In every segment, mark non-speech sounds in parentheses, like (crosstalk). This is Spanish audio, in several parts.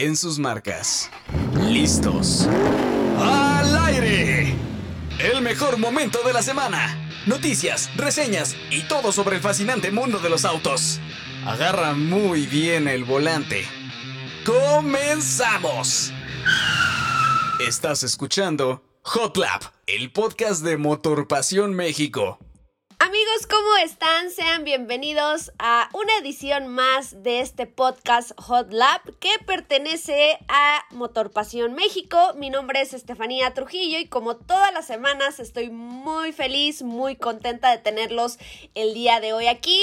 en sus marcas. ¿Listos? ¡Al aire! El mejor momento de la semana. Noticias, reseñas y todo sobre el fascinante mundo de los autos. Agarra muy bien el volante. ¡Comenzamos! Estás escuchando Hot Lap, el podcast de Motor Pasión México. Amigos, ¿cómo están? Sean bienvenidos a una edición más de este podcast Hot Lab que pertenece a Motor Pasión México. Mi nombre es Estefanía Trujillo y como todas las semanas estoy muy feliz, muy contenta de tenerlos el día de hoy aquí.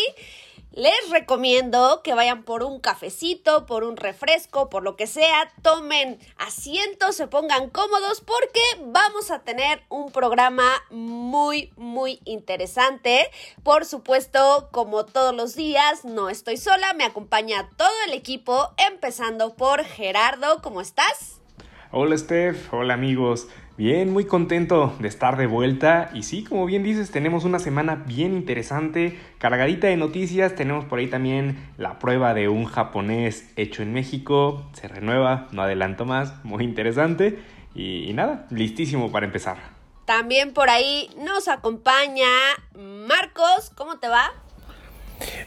Les recomiendo que vayan por un cafecito, por un refresco, por lo que sea, tomen asientos, se pongan cómodos porque vamos a tener un programa muy, muy interesante. Por supuesto, como todos los días, no estoy sola, me acompaña todo el equipo, empezando por Gerardo, ¿cómo estás? Hola Steph, hola amigos. Bien, muy contento de estar de vuelta. Y sí, como bien dices, tenemos una semana bien interesante, cargadita de noticias, tenemos por ahí también la prueba de un japonés hecho en México, se renueva, no adelanto más, muy interesante. Y, y nada, listísimo para empezar. También por ahí nos acompaña Marcos, ¿cómo te va?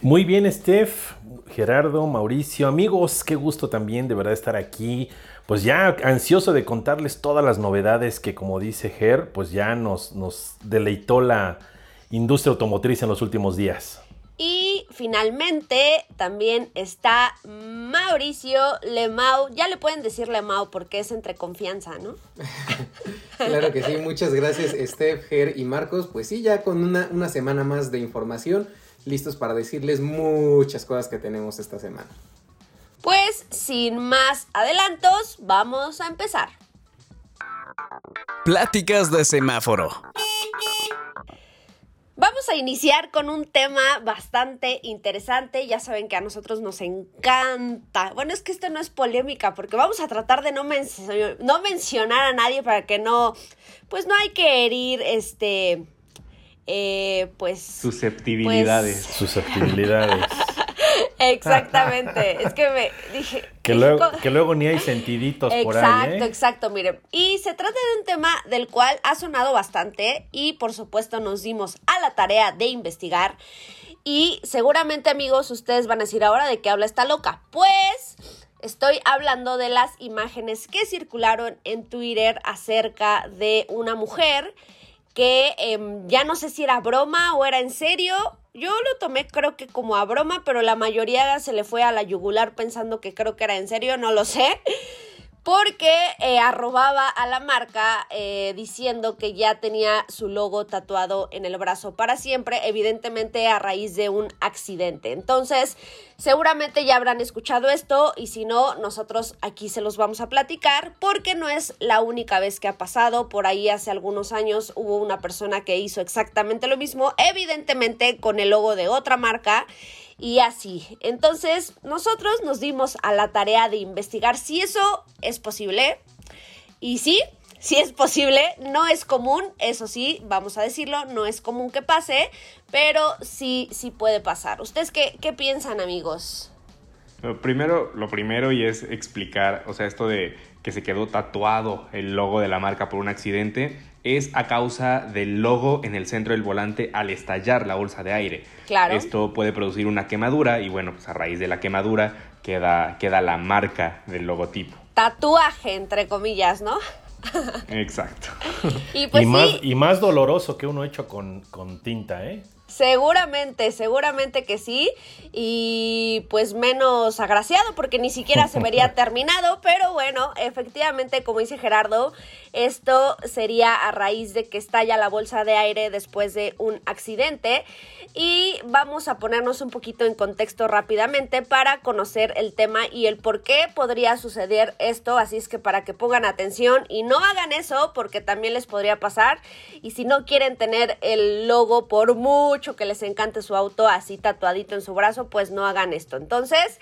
Muy bien, Steph, Gerardo, Mauricio, amigos, qué gusto también de verdad estar aquí pues ya ansioso de contarles todas las novedades que, como dice Ger, pues ya nos, nos deleitó la industria automotriz en los últimos días. Y finalmente también está Mauricio Lemau. Ya le pueden decir Lemau porque es entre confianza, ¿no? (laughs) claro que sí, muchas gracias Steph, Ger y Marcos. Pues sí, ya con una, una semana más de información, listos para decirles muchas cosas que tenemos esta semana. Pues sin más adelantos, vamos a empezar. Pláticas de semáforo. Vamos a iniciar con un tema bastante interesante. Ya saben que a nosotros nos encanta. Bueno, es que esto no es polémica porque vamos a tratar de no, no mencionar a nadie para que no, pues no hay que herir este, eh, pues... Susceptibilidades. Pues, Susceptibilidades. (laughs) (laughs) Exactamente. es que me dije. Que luego, que luego ni hay sentiditos por ahí. Exacto, ¿eh? exacto. Miren. Y se trata de un tema del cual ha sonado bastante y por supuesto nos dimos a la tarea de investigar. Y seguramente, amigos, ustedes van a decir ahora de qué habla esta loca. Pues. Estoy hablando de las imágenes que circularon en Twitter acerca de una mujer que em, ya no sé si era broma o era en serio, yo lo tomé creo que como a broma, pero la mayoría se le fue a la yugular pensando que creo que era en serio, no lo sé porque eh, arrobaba a la marca eh, diciendo que ya tenía su logo tatuado en el brazo para siempre, evidentemente a raíz de un accidente. Entonces, seguramente ya habrán escuchado esto y si no, nosotros aquí se los vamos a platicar porque no es la única vez que ha pasado. Por ahí hace algunos años hubo una persona que hizo exactamente lo mismo, evidentemente con el logo de otra marca y así. Entonces, nosotros nos dimos a la tarea de investigar si eso es posible. Y sí, sí es posible, no es común, eso sí, vamos a decirlo, no es común que pase, pero sí, sí puede pasar. ¿Ustedes qué, qué piensan, amigos? Lo primero, lo primero y es explicar, o sea, esto de que se quedó tatuado el logo de la marca por un accidente es a causa del logo en el centro del volante al estallar la bolsa de aire. Claro. Esto puede producir una quemadura y bueno, pues a raíz de la quemadura queda, queda la marca del logotipo. Tatuaje, entre comillas, ¿no? Exacto. (laughs) y, pues más, y más doloroso que uno hecho con, con tinta, ¿eh? Seguramente, seguramente que sí. Y pues menos agraciado porque ni siquiera se vería (laughs) terminado. Pero bueno, efectivamente, como dice Gerardo, esto sería a raíz de que estalla la bolsa de aire después de un accidente. Y vamos a ponernos un poquito en contexto rápidamente para conocer el tema y el por qué podría suceder esto. Así es que para que pongan atención y no hagan eso porque también les podría pasar. Y si no quieren tener el logo por mucho que les encante su auto así tatuadito en su brazo, pues no hagan esto. Entonces,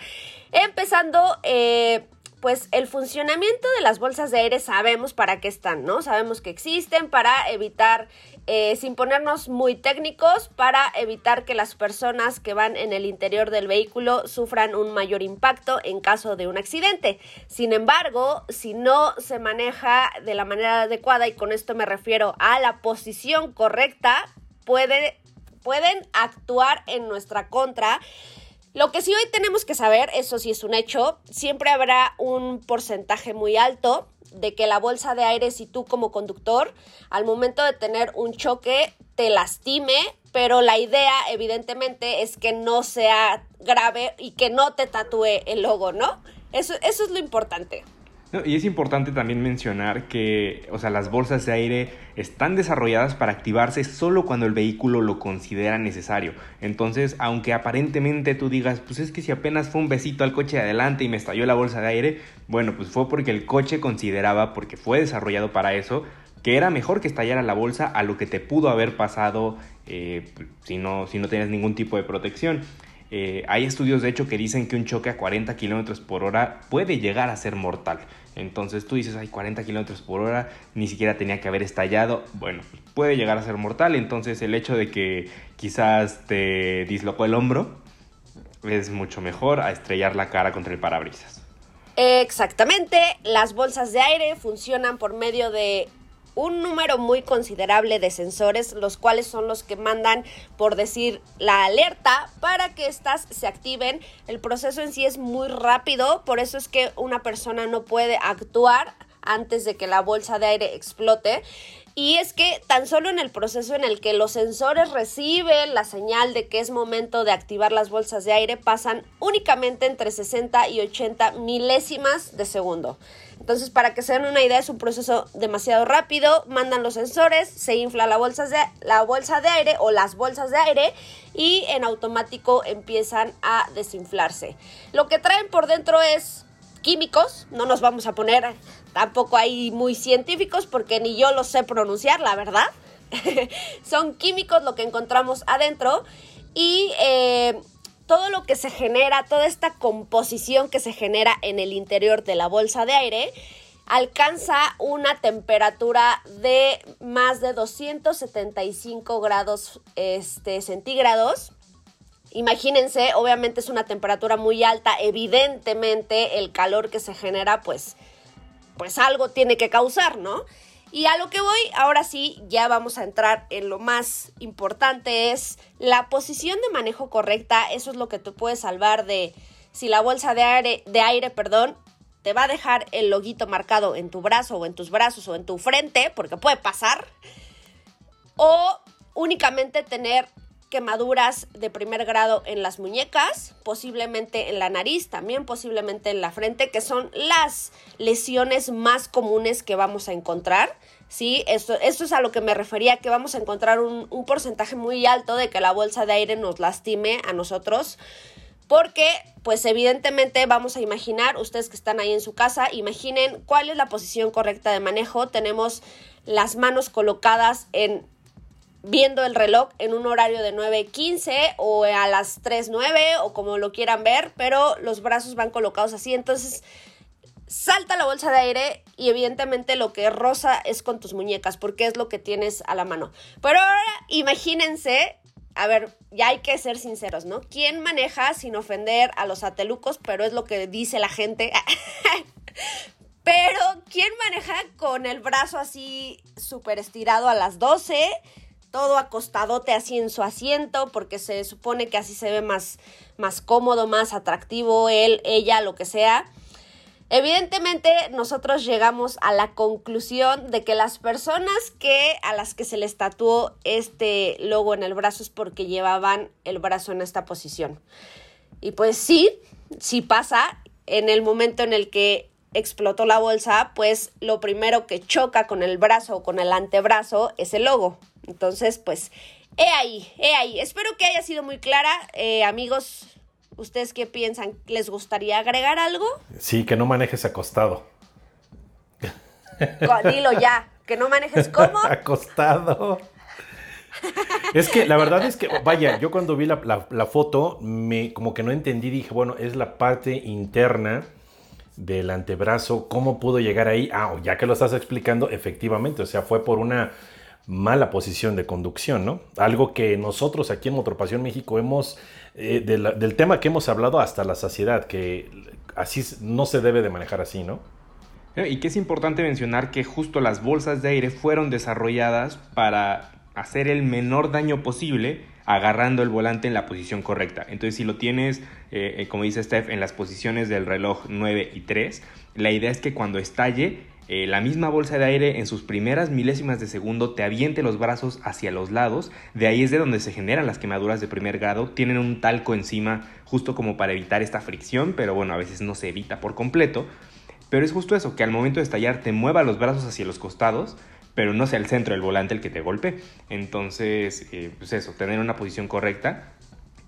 empezando... Eh, pues el funcionamiento de las bolsas de aire sabemos para qué están, ¿no? Sabemos que existen para evitar, eh, sin ponernos muy técnicos, para evitar que las personas que van en el interior del vehículo sufran un mayor impacto en caso de un accidente. Sin embargo, si no se maneja de la manera adecuada, y con esto me refiero a la posición correcta, puede, pueden actuar en nuestra contra lo que sí hoy tenemos que saber, eso sí es un hecho, siempre habrá un porcentaje muy alto de que la bolsa de aire, si tú como conductor, al momento de tener un choque, te lastime, pero la idea evidentemente es que no sea grave y que no te tatúe el logo, ¿no? Eso, eso es lo importante y es importante también mencionar que, o sea, las bolsas de aire están desarrolladas para activarse solo cuando el vehículo lo considera necesario. Entonces, aunque aparentemente tú digas, pues es que si apenas fue un besito al coche de adelante y me estalló la bolsa de aire, bueno, pues fue porque el coche consideraba, porque fue desarrollado para eso, que era mejor que estallara la bolsa a lo que te pudo haber pasado eh, si, no, si no tenías ningún tipo de protección. Eh, hay estudios de hecho que dicen que un choque a 40 kilómetros por hora puede llegar a ser mortal. Entonces tú dices, hay 40 kilómetros por hora, ni siquiera tenía que haber estallado. Bueno, puede llegar a ser mortal. Entonces el hecho de que quizás te dislocó el hombro es mucho mejor a estrellar la cara contra el parabrisas. Exactamente, las bolsas de aire funcionan por medio de un número muy considerable de sensores, los cuales son los que mandan, por decir, la alerta para que éstas se activen. El proceso en sí es muy rápido, por eso es que una persona no puede actuar antes de que la bolsa de aire explote. Y es que tan solo en el proceso en el que los sensores reciben la señal de que es momento de activar las bolsas de aire, pasan únicamente entre 60 y 80 milésimas de segundo. Entonces, para que se den una idea, es un proceso demasiado rápido. Mandan los sensores, se infla la bolsa de, la bolsa de aire o las bolsas de aire y en automático empiezan a desinflarse. Lo que traen por dentro es químicos, no nos vamos a poner tampoco ahí muy científicos porque ni yo lo sé pronunciar, la verdad. (laughs) Son químicos lo que encontramos adentro y eh, todo lo que se genera, toda esta composición que se genera en el interior de la bolsa de aire, alcanza una temperatura de más de 275 grados este, centígrados. Imagínense, obviamente es una temperatura muy alta, evidentemente el calor que se genera pues, pues algo tiene que causar, ¿no? Y a lo que voy, ahora sí, ya vamos a entrar en lo más importante, es la posición de manejo correcta. Eso es lo que te puede salvar de si la bolsa de aire, de aire, perdón, te va a dejar el loguito marcado en tu brazo o en tus brazos o en tu frente, porque puede pasar. O únicamente tener quemaduras de primer grado en las muñecas, posiblemente en la nariz, también posiblemente en la frente, que son las lesiones más comunes que vamos a encontrar. Sí, esto, es a lo que me refería, que vamos a encontrar un, un porcentaje muy alto de que la bolsa de aire nos lastime a nosotros. Porque, pues evidentemente vamos a imaginar, ustedes que están ahí en su casa, imaginen cuál es la posición correcta de manejo. Tenemos las manos colocadas en viendo el reloj en un horario de 9.15 o a las 3.09 o como lo quieran ver, pero los brazos van colocados así, entonces salta la bolsa de aire y evidentemente lo que rosa es con tus muñecas porque es lo que tienes a la mano. Pero ahora imagínense, a ver, ya hay que ser sinceros, ¿no? ¿Quién maneja sin ofender a los atelucos? Pero es lo que dice la gente. (laughs) Pero, ¿quién maneja con el brazo así súper estirado a las 12? Todo acostadote así en su asiento, porque se supone que así se ve más, más cómodo, más atractivo él, ella, lo que sea. Evidentemente nosotros llegamos a la conclusión de que las personas que a las que se les tatuó este logo en el brazo es porque llevaban el brazo en esta posición. Y pues sí, sí pasa en el momento en el que explotó la bolsa, pues lo primero que choca con el brazo o con el antebrazo es el logo. Entonces, pues, he ahí, he ahí. Espero que haya sido muy clara. Eh, amigos, ¿ustedes qué piensan? ¿Les gustaría agregar algo? Sí, que no manejes acostado. Dilo ya, que no manejes cómo. (laughs) acostado. Es que la verdad es que, vaya, yo cuando vi la, foto, me como que no entendí, dije, bueno, es la parte interna del antebrazo, ¿cómo pudo llegar ahí? Ah, ya que lo estás explicando, efectivamente, o sea, fue por una mala posición de conducción, ¿no? Algo que nosotros aquí en Motropasión México hemos, eh, del tema que hemos hablado hasta la saciedad, que así no se debe de manejar así, ¿no? Y que es importante mencionar que justo las bolsas de aire fueron desarrolladas para hacer el menor daño posible agarrando el volante en la posición correcta. Entonces, si lo tienes, eh, eh, como dice Steph, en las posiciones del reloj 9 y 3, la idea es que cuando estalle, eh, la misma bolsa de aire en sus primeras milésimas de segundo te aviente los brazos hacia los lados, de ahí es de donde se generan las quemaduras de primer grado, tienen un talco encima justo como para evitar esta fricción, pero bueno, a veces no se evita por completo, pero es justo eso, que al momento de estallar te mueva los brazos hacia los costados, pero no sea el centro del volante el que te golpe. Entonces, eh, pues eso, tener una posición correcta.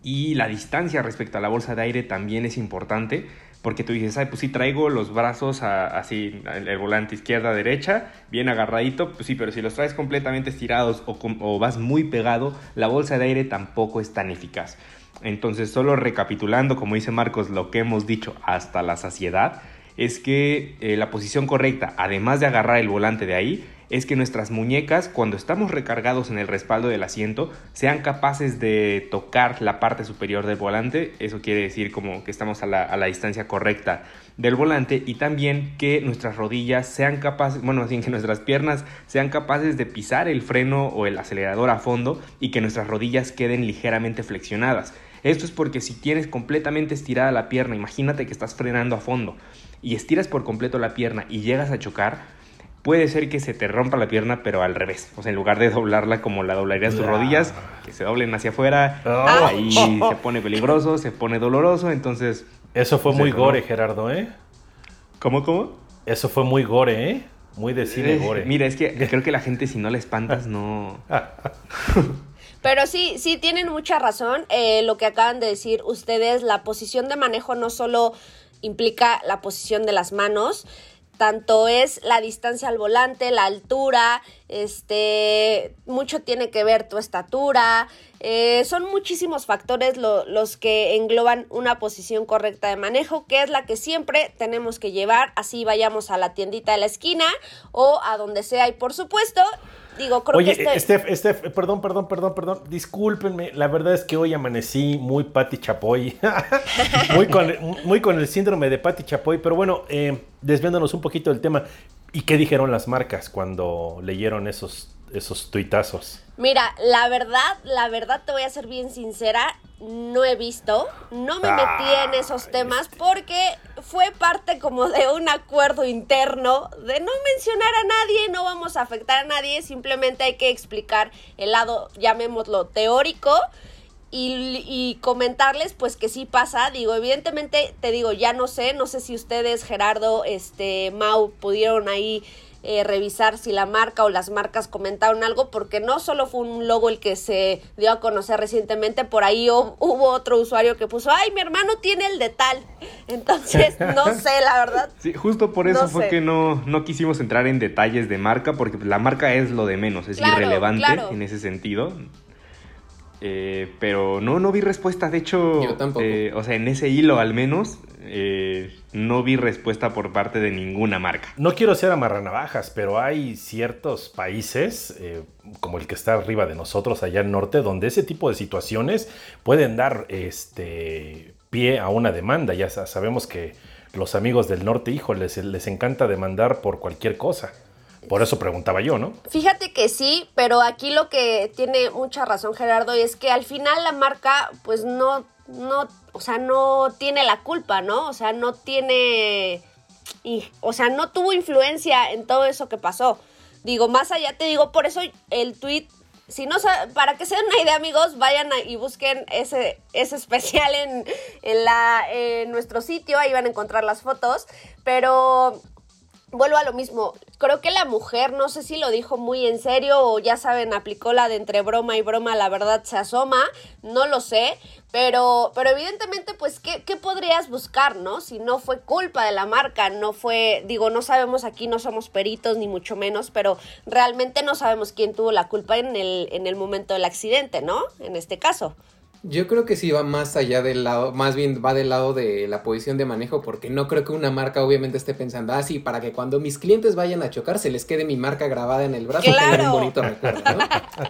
Y la distancia respecto a la bolsa de aire también es importante, porque tú dices, ay, pues sí traigo los brazos así, el, volante izquierda, derecha, bien agarradito, pues sí, pero si los traes completamente estirados o, o vas muy pegado, la bolsa de aire tampoco es tan eficaz. Entonces, solo recapitulando, como dice Marcos, lo que hemos dicho hasta la saciedad, es que eh, la posición correcta, además de agarrar el volante de ahí, es que nuestras muñecas, cuando estamos recargados en el respaldo del asiento, sean capaces de tocar la parte superior del volante. Eso quiere decir como que estamos a la, distancia correcta del volante y también que nuestras rodillas sean capaces, bueno, así que nuestras piernas sean capaces de pisar el freno o el acelerador a fondo y que nuestras rodillas queden ligeramente flexionadas. Esto es porque si tienes completamente estirada la pierna, imagínate que estás frenando a fondo y estiras por completo la pierna y llegas a chocar, puede ser que se te rompa la pierna, pero al revés. O sea, en lugar de doblarla como la doblarías tus rodillas, que se doblen hacia afuera, oh. ahí (laughs) se pone peligroso, se pone doloroso, entonces... Eso fue muy gore, Gerardo, ¿eh? ¿Cómo, cómo? Eso fue muy gore, ¿eh? Muy de cine eh, gore. Mira, es que (laughs) creo que la gente si no la espantas, no... Pero sí, sí tienen mucha razón. Eh, lo que acaban de decir ustedes, la posición de manejo no solo implica la posición de las manos, tanto es la distancia al volante, la altura, este, mucho tiene que ver tu estatura, eh, son muchísimos factores los que engloban una posición correcta de manejo, que es la que siempre tenemos que llevar, así vayamos a la tiendita de la esquina o a donde sea. Y por supuesto Digo, creo Oye, que este... Steph, perdón, perdón, perdón, perdón. Discúlpenme. La verdad es que hoy amanecí muy Pati Chapoy. (laughs) muy, con, muy con el síndrome de Pati Chapoy. Pero bueno, eh, desviándonos un poquito del tema. ¿Y qué dijeron las marcas cuando leyeron esos esos tuitazos? Mira, la verdad, la verdad te voy a ser bien sincera, no he visto, no me metí en esos temas porque fue parte como de un acuerdo interno de no mencionar a nadie, no vamos a afectar a nadie, simplemente hay que explicar el lado, llamémoslo teórico. Y, y, comentarles pues que sí pasa, digo, evidentemente te digo, ya no sé, no sé si ustedes, Gerardo, este, Mau, pudieron ahí eh, revisar si la marca o las marcas comentaron algo, porque no solo fue un logo el que se dio a conocer recientemente, por ahí hubo otro usuario que puso, ay, mi hermano tiene el de tal. (laughs) Entonces, no (laughs) sé, la verdad. Sí, justo por eso fue que no, no quisimos entrar en detalles de marca, porque la marca es lo de menos, es irrelevante en ese sentido. Eh, pero no, no vi respuesta. De hecho, eh, o sea, en ese hilo al menos, eh, no vi respuesta por parte de ninguna marca. No quiero ser amarranavajas, pero hay ciertos países, como el que está arriba de nosotros, allá al norte, donde ese tipo de situaciones pueden dar este pie a una demanda. Ya sabemos que los amigos del norte, hijo, les encanta demandar por cualquier cosa. Por eso preguntaba yo, ¿no? Fíjate que sí, pero aquí lo que tiene mucha razón Gerardo es que al final la marca pues no, no, o sea, no tiene la culpa, ¿no? O sea, no tiene, o sea, no tuvo influencia en todo eso que pasó. Digo, más allá te digo, por eso el tweet si no para que se den una idea, amigos, vayan y busquen ese, ese especial en, en, la, en nuestro sitio, ahí van a encontrar las fotos. Pero vuelvo a lo mismo. Creo que la mujer, no sé si lo dijo muy en serio o ya saben, aplicó la de entre broma y broma, la verdad se asoma, no lo sé, pero, pero evidentemente, pues, ¿qué, ¿qué, podrías buscar, no? Si no fue culpa de la marca, no fue, digo, no sabemos aquí, no somos peritos ni mucho menos, pero realmente no sabemos quién tuvo la culpa en el, en el momento del accidente, ¿no? En este caso. Yo creo que sí va más allá del lado, más bien va del lado de la posición de manejo, porque no creo que una marca obviamente esté pensando, ah, sí, para que cuando mis clientes vayan a chocar se les quede mi marca grabada en el brazo ¡Claro! un bonito recuerdo, ¿no?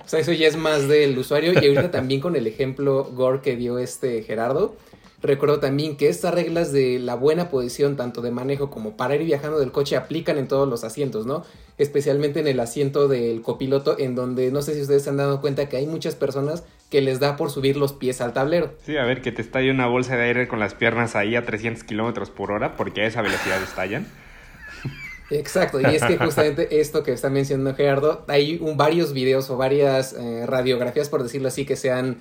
O sea, eso ya es más del usuario. Y ahorita también con el ejemplo Gore que dio este Gerardo, recuerdo también que estas reglas de la buena posición, tanto de manejo como para ir viajando del coche, aplican en todos los asientos, ¿no? Especialmente en el asiento del copiloto, en donde no sé si ustedes se han dado cuenta que hay muchas personas que les da por subir los pies al tablero. Sí, a ver, que te estalle una bolsa de aire con las piernas ahí a 300 kilómetros por hora, porque a esa velocidad estallan. Exacto, y es que justamente (laughs) esto que está mencionando Gerardo, hay un, varios videos o varias eh, radiografías, por decirlo así, que se han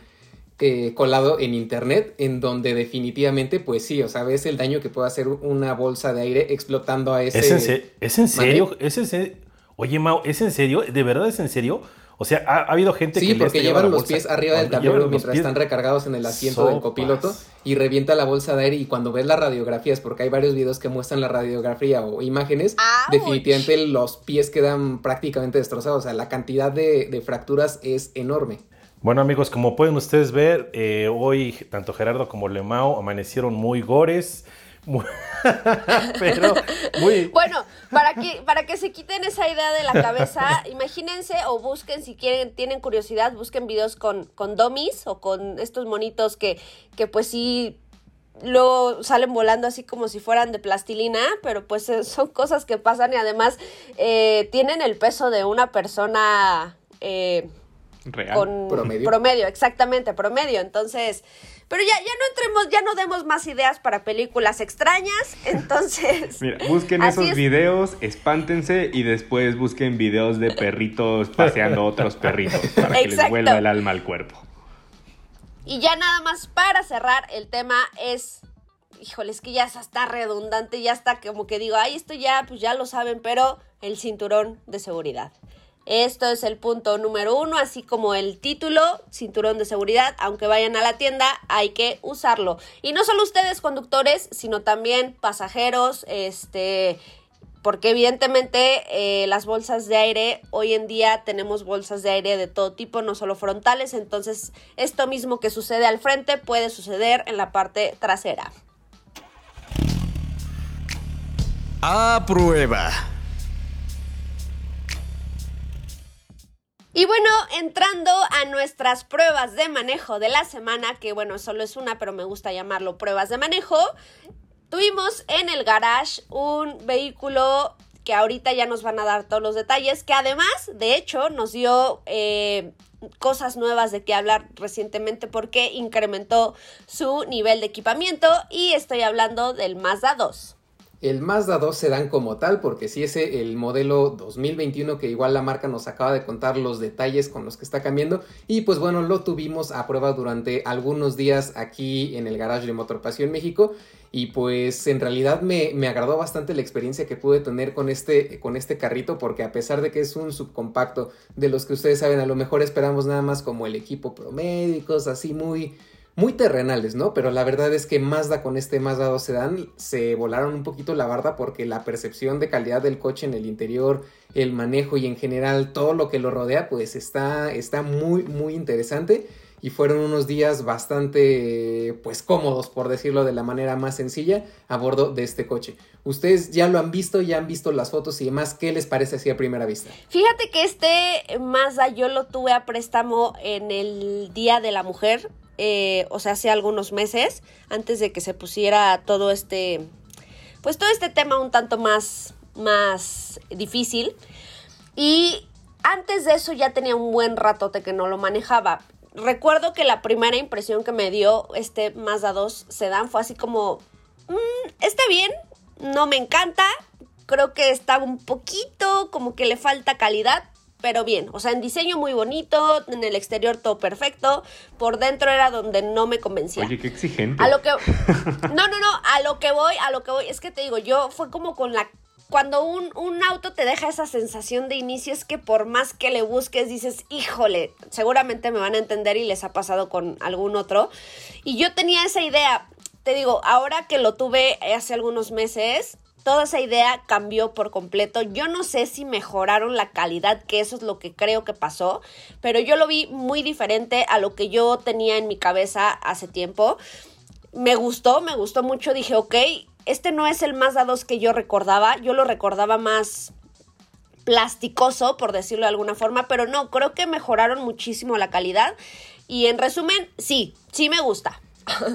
eh, colado en internet, en donde definitivamente, pues sí, o sea, ves el daño que puede hacer una bolsa de aire explotando a ese... ¿Es en, se- ¿es en serio? ¿Es en serio? Oye, Mau, ¿es en serio? ¿De verdad es en serio? O sea, ha, ha habido gente que Sí, porque llevan los bolsa pies arriba del tablero mientras pies- están recargados en el asiento del copiloto y revienta la bolsa de aire y cuando ves las radiografías, porque hay varios videos que muestran la radiografía o imágenes, ¡Auch! definitivamente los pies quedan prácticamente destrozados, o sea, la cantidad de, de fracturas es enorme. Bueno amigos, como pueden ustedes ver, eh, hoy tanto Gerardo como Lemao amanecieron muy gores, muy- (laughs) pero muy... Bueno, para que, para que se quiten esa idea de la cabeza, (laughs) imagínense o busquen, si quieren, tienen curiosidad, busquen videos con, con dummies o con estos monitos que, que pues sí luego salen volando así como si fueran de plastilina, pero pues eh, son cosas que pasan y además eh, tienen el peso de una persona eh, Real. con Promedio. exactamente, promedio. Entonces, pero ya, ya no entremos, ya no demos más ideas para películas extrañas. Entonces, Mira, busquen esos es. videos, espántense y después busquen videos de perritos paseando otros perritos para que les vuelva el alma al cuerpo. y ya nada más para cerrar, el tema es. Híjole, es que ya está redundante, ya está como que digo, ay, esto ya, pues ya lo saben, pero el cinturón de seguridad. Esto es el punto número uno, así como el título, cinturón de seguridad. Aunque vayan a la tienda, hay que usarlo. Y no solo ustedes, conductores, sino también pasajeros, este, porque evidentemente eh, las bolsas de aire, hoy en día tenemos bolsas de aire de todo tipo, no solo frontales, entonces esto mismo que sucede al frente puede suceder en la parte trasera. A prueba. Y bueno, entrando a nuestras pruebas de manejo de la semana, que bueno, solo es una, pero me gusta llamarlo pruebas de manejo, tuvimos en el garage un vehículo que ahorita ya nos van a dar todos los detalles, que además, de hecho, nos dio eh, cosas nuevas de qué hablar recientemente porque incrementó su nivel de equipamiento y estoy hablando del Mazda 2. El Mazda 2 sedán como tal, porque sí es el modelo 2021 que igual la marca nos acaba de contar los detalles con los que está cambiando. Y pues bueno, lo tuvimos a prueba durante algunos días aquí en el garage de Motor Pasión México. Y pues en realidad me, me agradó bastante la experiencia que pude tener con este, con este carrito, porque a pesar de que es un subcompacto de los que ustedes saben, a lo mejor esperamos nada más como el equipo cosas así muy muy terrenales, ¿no? Pero la verdad es que Mazda con este Mazda 2 Sedan se volaron un poquito la barda porque la percepción de calidad del coche en el interior, el manejo y en general todo lo que lo rodea, pues está, está muy, muy interesante. Y fueron unos días bastante, pues cómodos, por decirlo de la manera más sencilla, a bordo de este coche. Ustedes ya lo han visto, ya han visto las fotos y demás. ¿Qué les parece así a primera vista? Fíjate que este Mazda yo lo tuve a préstamo en el Día de la Mujer, eh, o sea, hace algunos meses, antes de que se pusiera todo este, pues todo este tema un tanto más, más difícil. Y antes de eso ya tenía un buen ratote que no lo manejaba. Recuerdo que la primera impresión que me dio este Mazda 2 Sedan fue así como, "Mm, está bien, no me encanta, creo que está un poquito como que le falta calidad, pero bien, o sea, en diseño muy bonito, en el exterior todo perfecto, por dentro era donde no me convencía. Oye, qué exigente. A lo que No, no, no, a lo que voy, a lo que voy, es que te digo, yo fue como con la cuando un, un auto te deja esa sensación de inicio es que por más que le busques dices, híjole, seguramente me van a entender y les ha pasado con algún otro. Y yo tenía esa idea, te digo, ahora que lo tuve hace algunos meses, toda esa idea cambió por completo. Yo no sé si mejoraron la calidad, que eso es lo que creo que pasó, pero yo lo vi muy diferente a lo que yo tenía en mi cabeza hace tiempo. Me gustó, me gustó mucho. Dije, ok, este no es el Mazda 2 que yo recordaba. Yo lo recordaba más plasticoso, por decirlo de alguna forma, pero no, creo que mejoraron muchísimo la calidad. Y en resumen, sí, sí me gusta.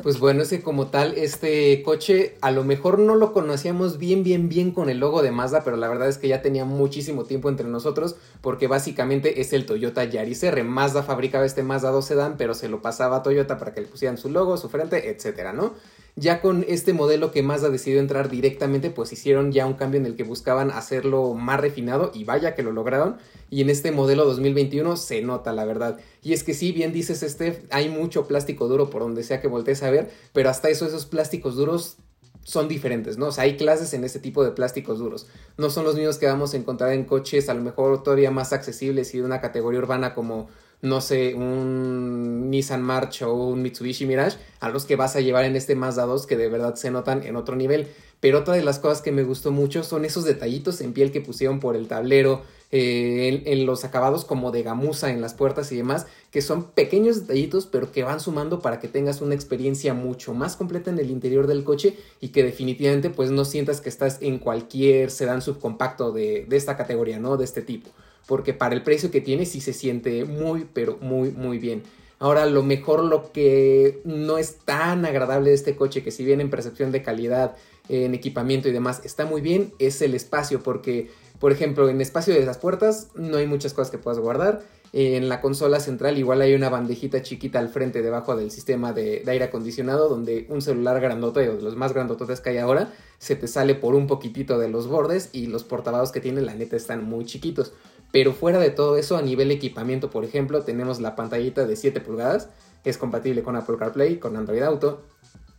Pues bueno, ese como tal, este coche a lo mejor no lo conocíamos bien, bien, bien con el logo de Mazda, pero la verdad es que ya tenía muchísimo tiempo entre nosotros, porque básicamente es el Toyota Yaris R. Mazda fabricaba este Mazda 2 Sedan, pero se lo pasaba a Toyota para que le pusieran su logo, su frente, etcétera, ¿no? Ya con este modelo que Mazda decidió entrar directamente, pues hicieron ya un cambio en el que buscaban hacerlo más refinado y vaya que lo lograron. Y en este modelo 2021 se nota, la verdad. Y es que sí, bien dices, Steph, hay mucho plástico duro por donde sea que voltees a ver, pero hasta eso, esos plásticos duros son diferentes, ¿no? O sea, hay clases en ese tipo de plásticos duros. No son los mismos que vamos a encontrar en coches a lo mejor todavía más accesibles y de una categoría urbana como no sé, un Nissan March o un Mitsubishi Mirage, a los que vas a llevar en este Mazda 2 que de verdad se notan en otro nivel. Pero otra de las cosas que me gustó mucho son esos detallitos en piel que pusieron por el tablero, eh, en, los acabados como de gamuza en las puertas y demás, que son pequeños detallitos, pero que van sumando para que tengas una experiencia mucho más completa en el interior del coche y que definitivamente pues no sientas que estás en cualquier sedán subcompacto de, de esta categoría, ¿no? De este tipo porque para el precio que tiene sí se siente muy, pero muy, muy bien. Ahora, lo mejor, lo que no es tan agradable de este coche, que si bien en percepción de calidad, en equipamiento y demás está muy bien, es el espacio, porque, por ejemplo, en espacio de las puertas no hay muchas cosas que puedas guardar. En la consola central igual hay una bandejita chiquita al frente debajo del sistema de, aire acondicionado donde un celular grandote o de los más grandototes que hay ahora se te sale por un poquitito de los bordes y los portavasos que tiene la neta están muy chiquitos. Pero fuera de todo eso, a nivel equipamiento, por ejemplo, tenemos la pantallita de 7 pulgadas, que es compatible con Apple CarPlay, con Android Auto.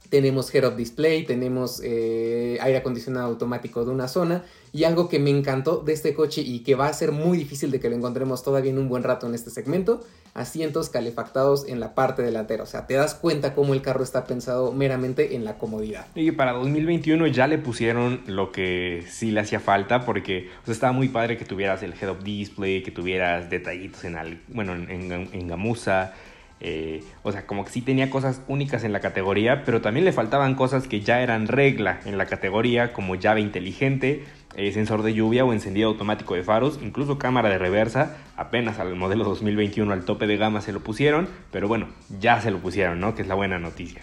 Tenemos Head Up Display, tenemos eh, aire acondicionado automático de una zona. Y algo que me encantó de este coche y que va a ser muy difícil de que lo encontremos todavía en un buen rato en este segmento, asientos calefactados en la parte delantera. O sea, te das cuenta cómo el carro está pensado meramente en la comodidad. Y para 2021 ya le pusieron lo que sí le hacía falta porque estaba muy padre que tuvieras el Head Up Display, que tuvieras detallitos en, bueno, en, en gamuza eh, o sea, como que sí tenía cosas únicas en la categoría, pero también le faltaban cosas que ya eran regla en la categoría, como llave inteligente, eh, sensor de lluvia o encendido automático de faros, incluso cámara de reversa. Apenas al modelo 2021 al tope de gama se lo pusieron, pero bueno, ya se lo pusieron, ¿no? Que es la buena noticia.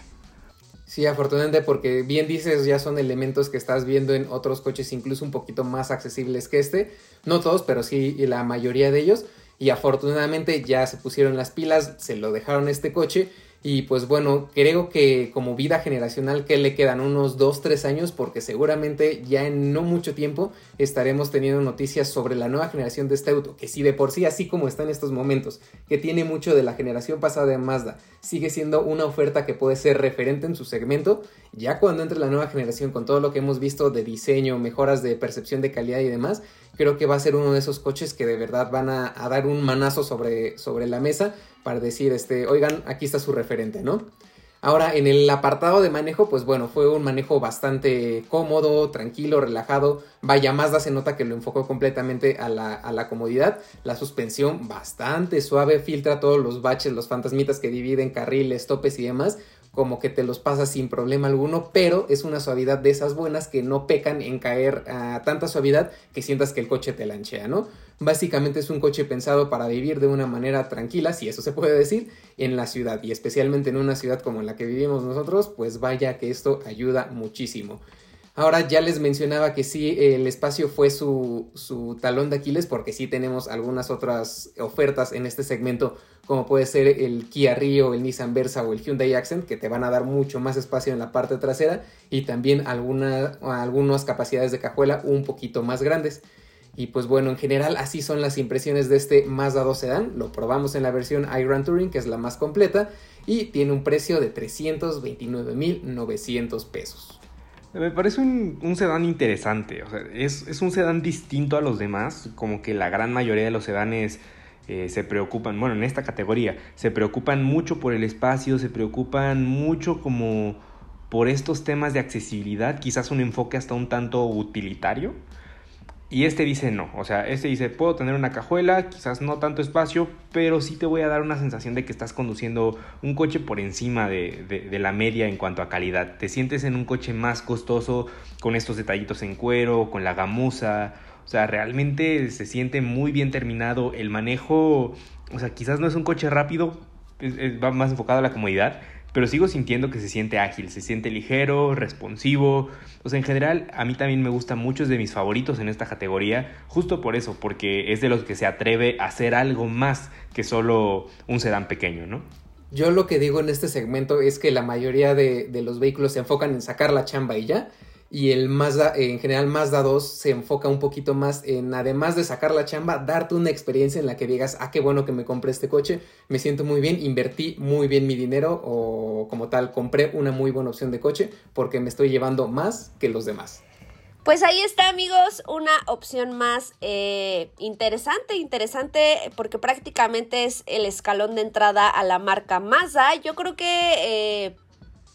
Sí, afortunadamente porque bien dices, ya son elementos que estás viendo en otros coches incluso un poquito más accesibles que este. No todos, pero sí la mayoría de ellos y afortunadamente ya se pusieron las pilas, se lo dejaron este coche y pues bueno, creo que como vida generacional que le quedan unos 2, 3 años porque seguramente ya en no mucho tiempo estaremos teniendo noticias sobre la nueva generación de este auto, que si de por sí así como está en estos momentos, que tiene mucho de la generación pasada de Mazda, sigue siendo una oferta que puede ser referente en su segmento, ya cuando entre la nueva generación con todo lo que hemos visto de diseño, mejoras de percepción de calidad y demás, creo que va a ser uno de esos coches que de verdad van a, dar un manazo sobre, sobre la mesa para decir, este, oigan, aquí está su referente, ¿no? Ahora, en el apartado de manejo, pues bueno, fue un manejo bastante cómodo, tranquilo, relajado. Vaya, Mazda se nota que lo enfocó completamente a la, a la, comodidad. La suspensión bastante suave, filtra todos los baches, los fantasmitas que dividen carriles, topes y demás como que te los pasas sin problema alguno, pero es una suavidad de esas buenas que no pecan en caer a tanta suavidad que sientas que el coche te lanchea, ¿no? Básicamente es un coche pensado para vivir de una manera tranquila, si eso se puede decir, en la ciudad y especialmente en una ciudad como la que vivimos nosotros, pues vaya que esto ayuda muchísimo. Ahora ya les mencionaba que sí, el espacio fue su, su, talón de Aquiles porque sí tenemos algunas otras ofertas en este segmento como puede ser el Kia Rio, el Nissan Versa o el Hyundai Accent que te van a dar mucho más espacio en la parte trasera y también alguna, algunas capacidades de cajuela un poquito más grandes. Y pues bueno, en general así son las impresiones de este Mazda 2 Sedan. Lo probamos en la versión iGrand Touring, que es la más completa, y tiene un precio de 329.900 pesos. Me parece un, sedán interesante, o sea, es, es, un sedán distinto a los demás, como que la gran mayoría de los sedanes eh, se preocupan, bueno, en esta categoría, se preocupan mucho por el espacio, se preocupan mucho como por estos temas de accesibilidad, quizás un enfoque hasta un tanto utilitario. Y este dice no, o sea, este dice, puedo tener una cajuela, quizás no tanto espacio, pero sí te voy a dar una sensación de que estás conduciendo un coche por encima de, de, la media en cuanto a calidad. Te sientes en un coche más costoso con estos detallitos en cuero, con la gamuza, o sea, realmente se siente muy bien terminado. El manejo, o sea, quizás no es un coche rápido, va más enfocado a la comodidad, pero sigo sintiendo que se siente ágil, se siente ligero, responsivo. O sea, en general, a mí también me gustan muchos de mis favoritos en esta categoría, justo por eso, porque es de los que se atreve a hacer algo más que solo un sedán pequeño, ¿no? Yo lo que digo en este segmento es que la mayoría de, de los vehículos se enfocan en sacar la chamba y ya y el Mazda, en general Mazda 2 se enfoca un poquito más en, además de sacar la chamba, darte una experiencia en la que digas, ah, qué bueno que me compré este coche, me siento muy bien, invertí muy bien mi dinero o como tal, compré una muy buena opción de coche porque me estoy llevando más que los demás. Pues ahí está, amigos, una opción más eh, interesante, interesante, porque prácticamente es el escalón de entrada a la marca Mazda. Yo creo que eh,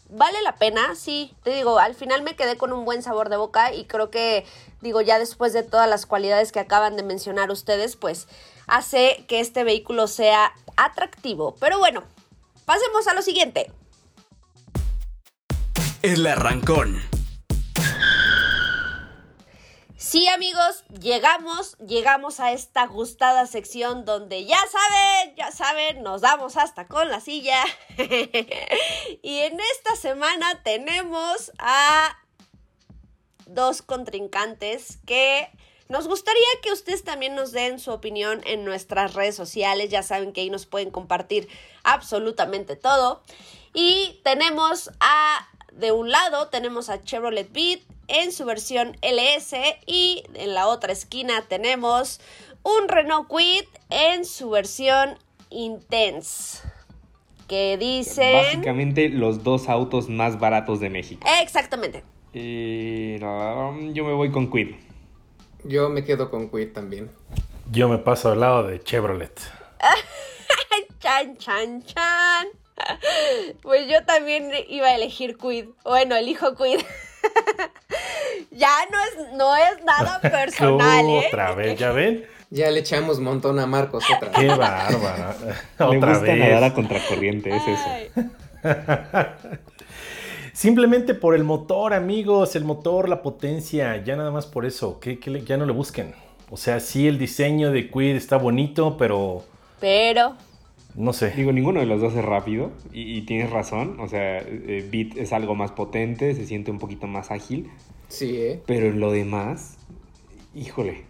vale la pena, sí, te digo, al final me quedé con un buen sabor de boca y creo que, digo, ya después de todas las cualidades que acaban de mencionar ustedes, pues hace que este vehículo sea atractivo. Pero bueno, pasemos a lo siguiente. El arrancón. Sí, amigos, llegamos, llegamos a esta gustada sección donde ya saben, ya saben, nos damos hasta con la silla. (laughs) y en esta semana tenemos a dos contrincantes que nos gustaría que ustedes también nos den su opinión en nuestras redes sociales. Ya saben que ahí nos pueden compartir absolutamente todo. Y tenemos a, de un lado, tenemos a Chevrolet Beat en su versión LS y en la otra esquina tenemos un Renault Kwid en su versión Intense. Que dicen... Básicamente los dos autos más baratos de México. Exactamente. Y yo me voy con Kwid. Yo me quedo con Kwid también. Yo me paso al lado de Chevrolet. (laughs) chan, chan, chan. (laughs) Pues yo también iba a elegir Quid. Bueno, elijo Quid. (laughs) ya no es, no es nada (laughs) personal, ¿eh? Otra vez, ¿ya ven? Ya le echamos montón a Marcos otra vez. Qué bárbara. Le gusta vez. nadar a contracorriente, es eso. Simplemente por el motor, amigos, el motor, la potencia, ya nada más por eso, que, ya no le busquen. O sea, sí, el diseño de Quid está bonito, pero... Pero... No sé. Digo, ninguno de los dos es rápido y, tienes razón. O sea, eh, Beat es algo más potente, se siente un poquito más ágil. Sí, ¿eh? Pero en lo demás, híjole.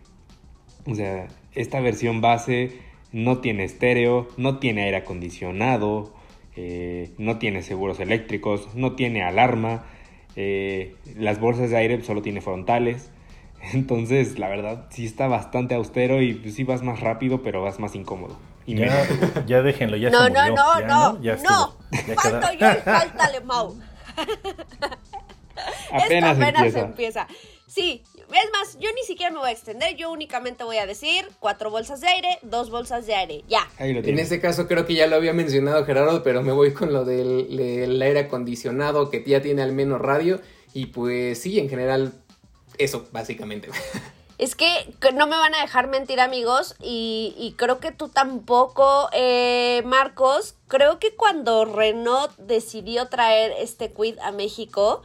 O sea, esta versión base no tiene estéreo, no tiene aire acondicionado, eh, no tiene seguros eléctricos, no tiene alarma. Eh, las bolsas de aire solo tiene frontales. (laughs) Entonces, la verdad, sí está bastante austero y pues, sí vas más rápido, pero vas más incómodo. Ya, ya déjenlo, ya no, se No, no, no, no, no. Falto yo y falta (laughs) Mau. (laughs) apenas Esto apenas empieza. empieza. Sí, es más, yo ni siquiera me voy a extender, yo únicamente voy a decir cuatro bolsas de aire, dos bolsas de aire, ya. en este caso creo que ya lo había mencionado Gerardo, pero me voy con lo del, del aire acondicionado que ya tiene al menos radio y pues sí, en general eso, básicamente. Es que no me van a dejar mentir amigos y, creo que tú tampoco, eh, Marcos. Creo que cuando Renault decidió traer este Quid a México,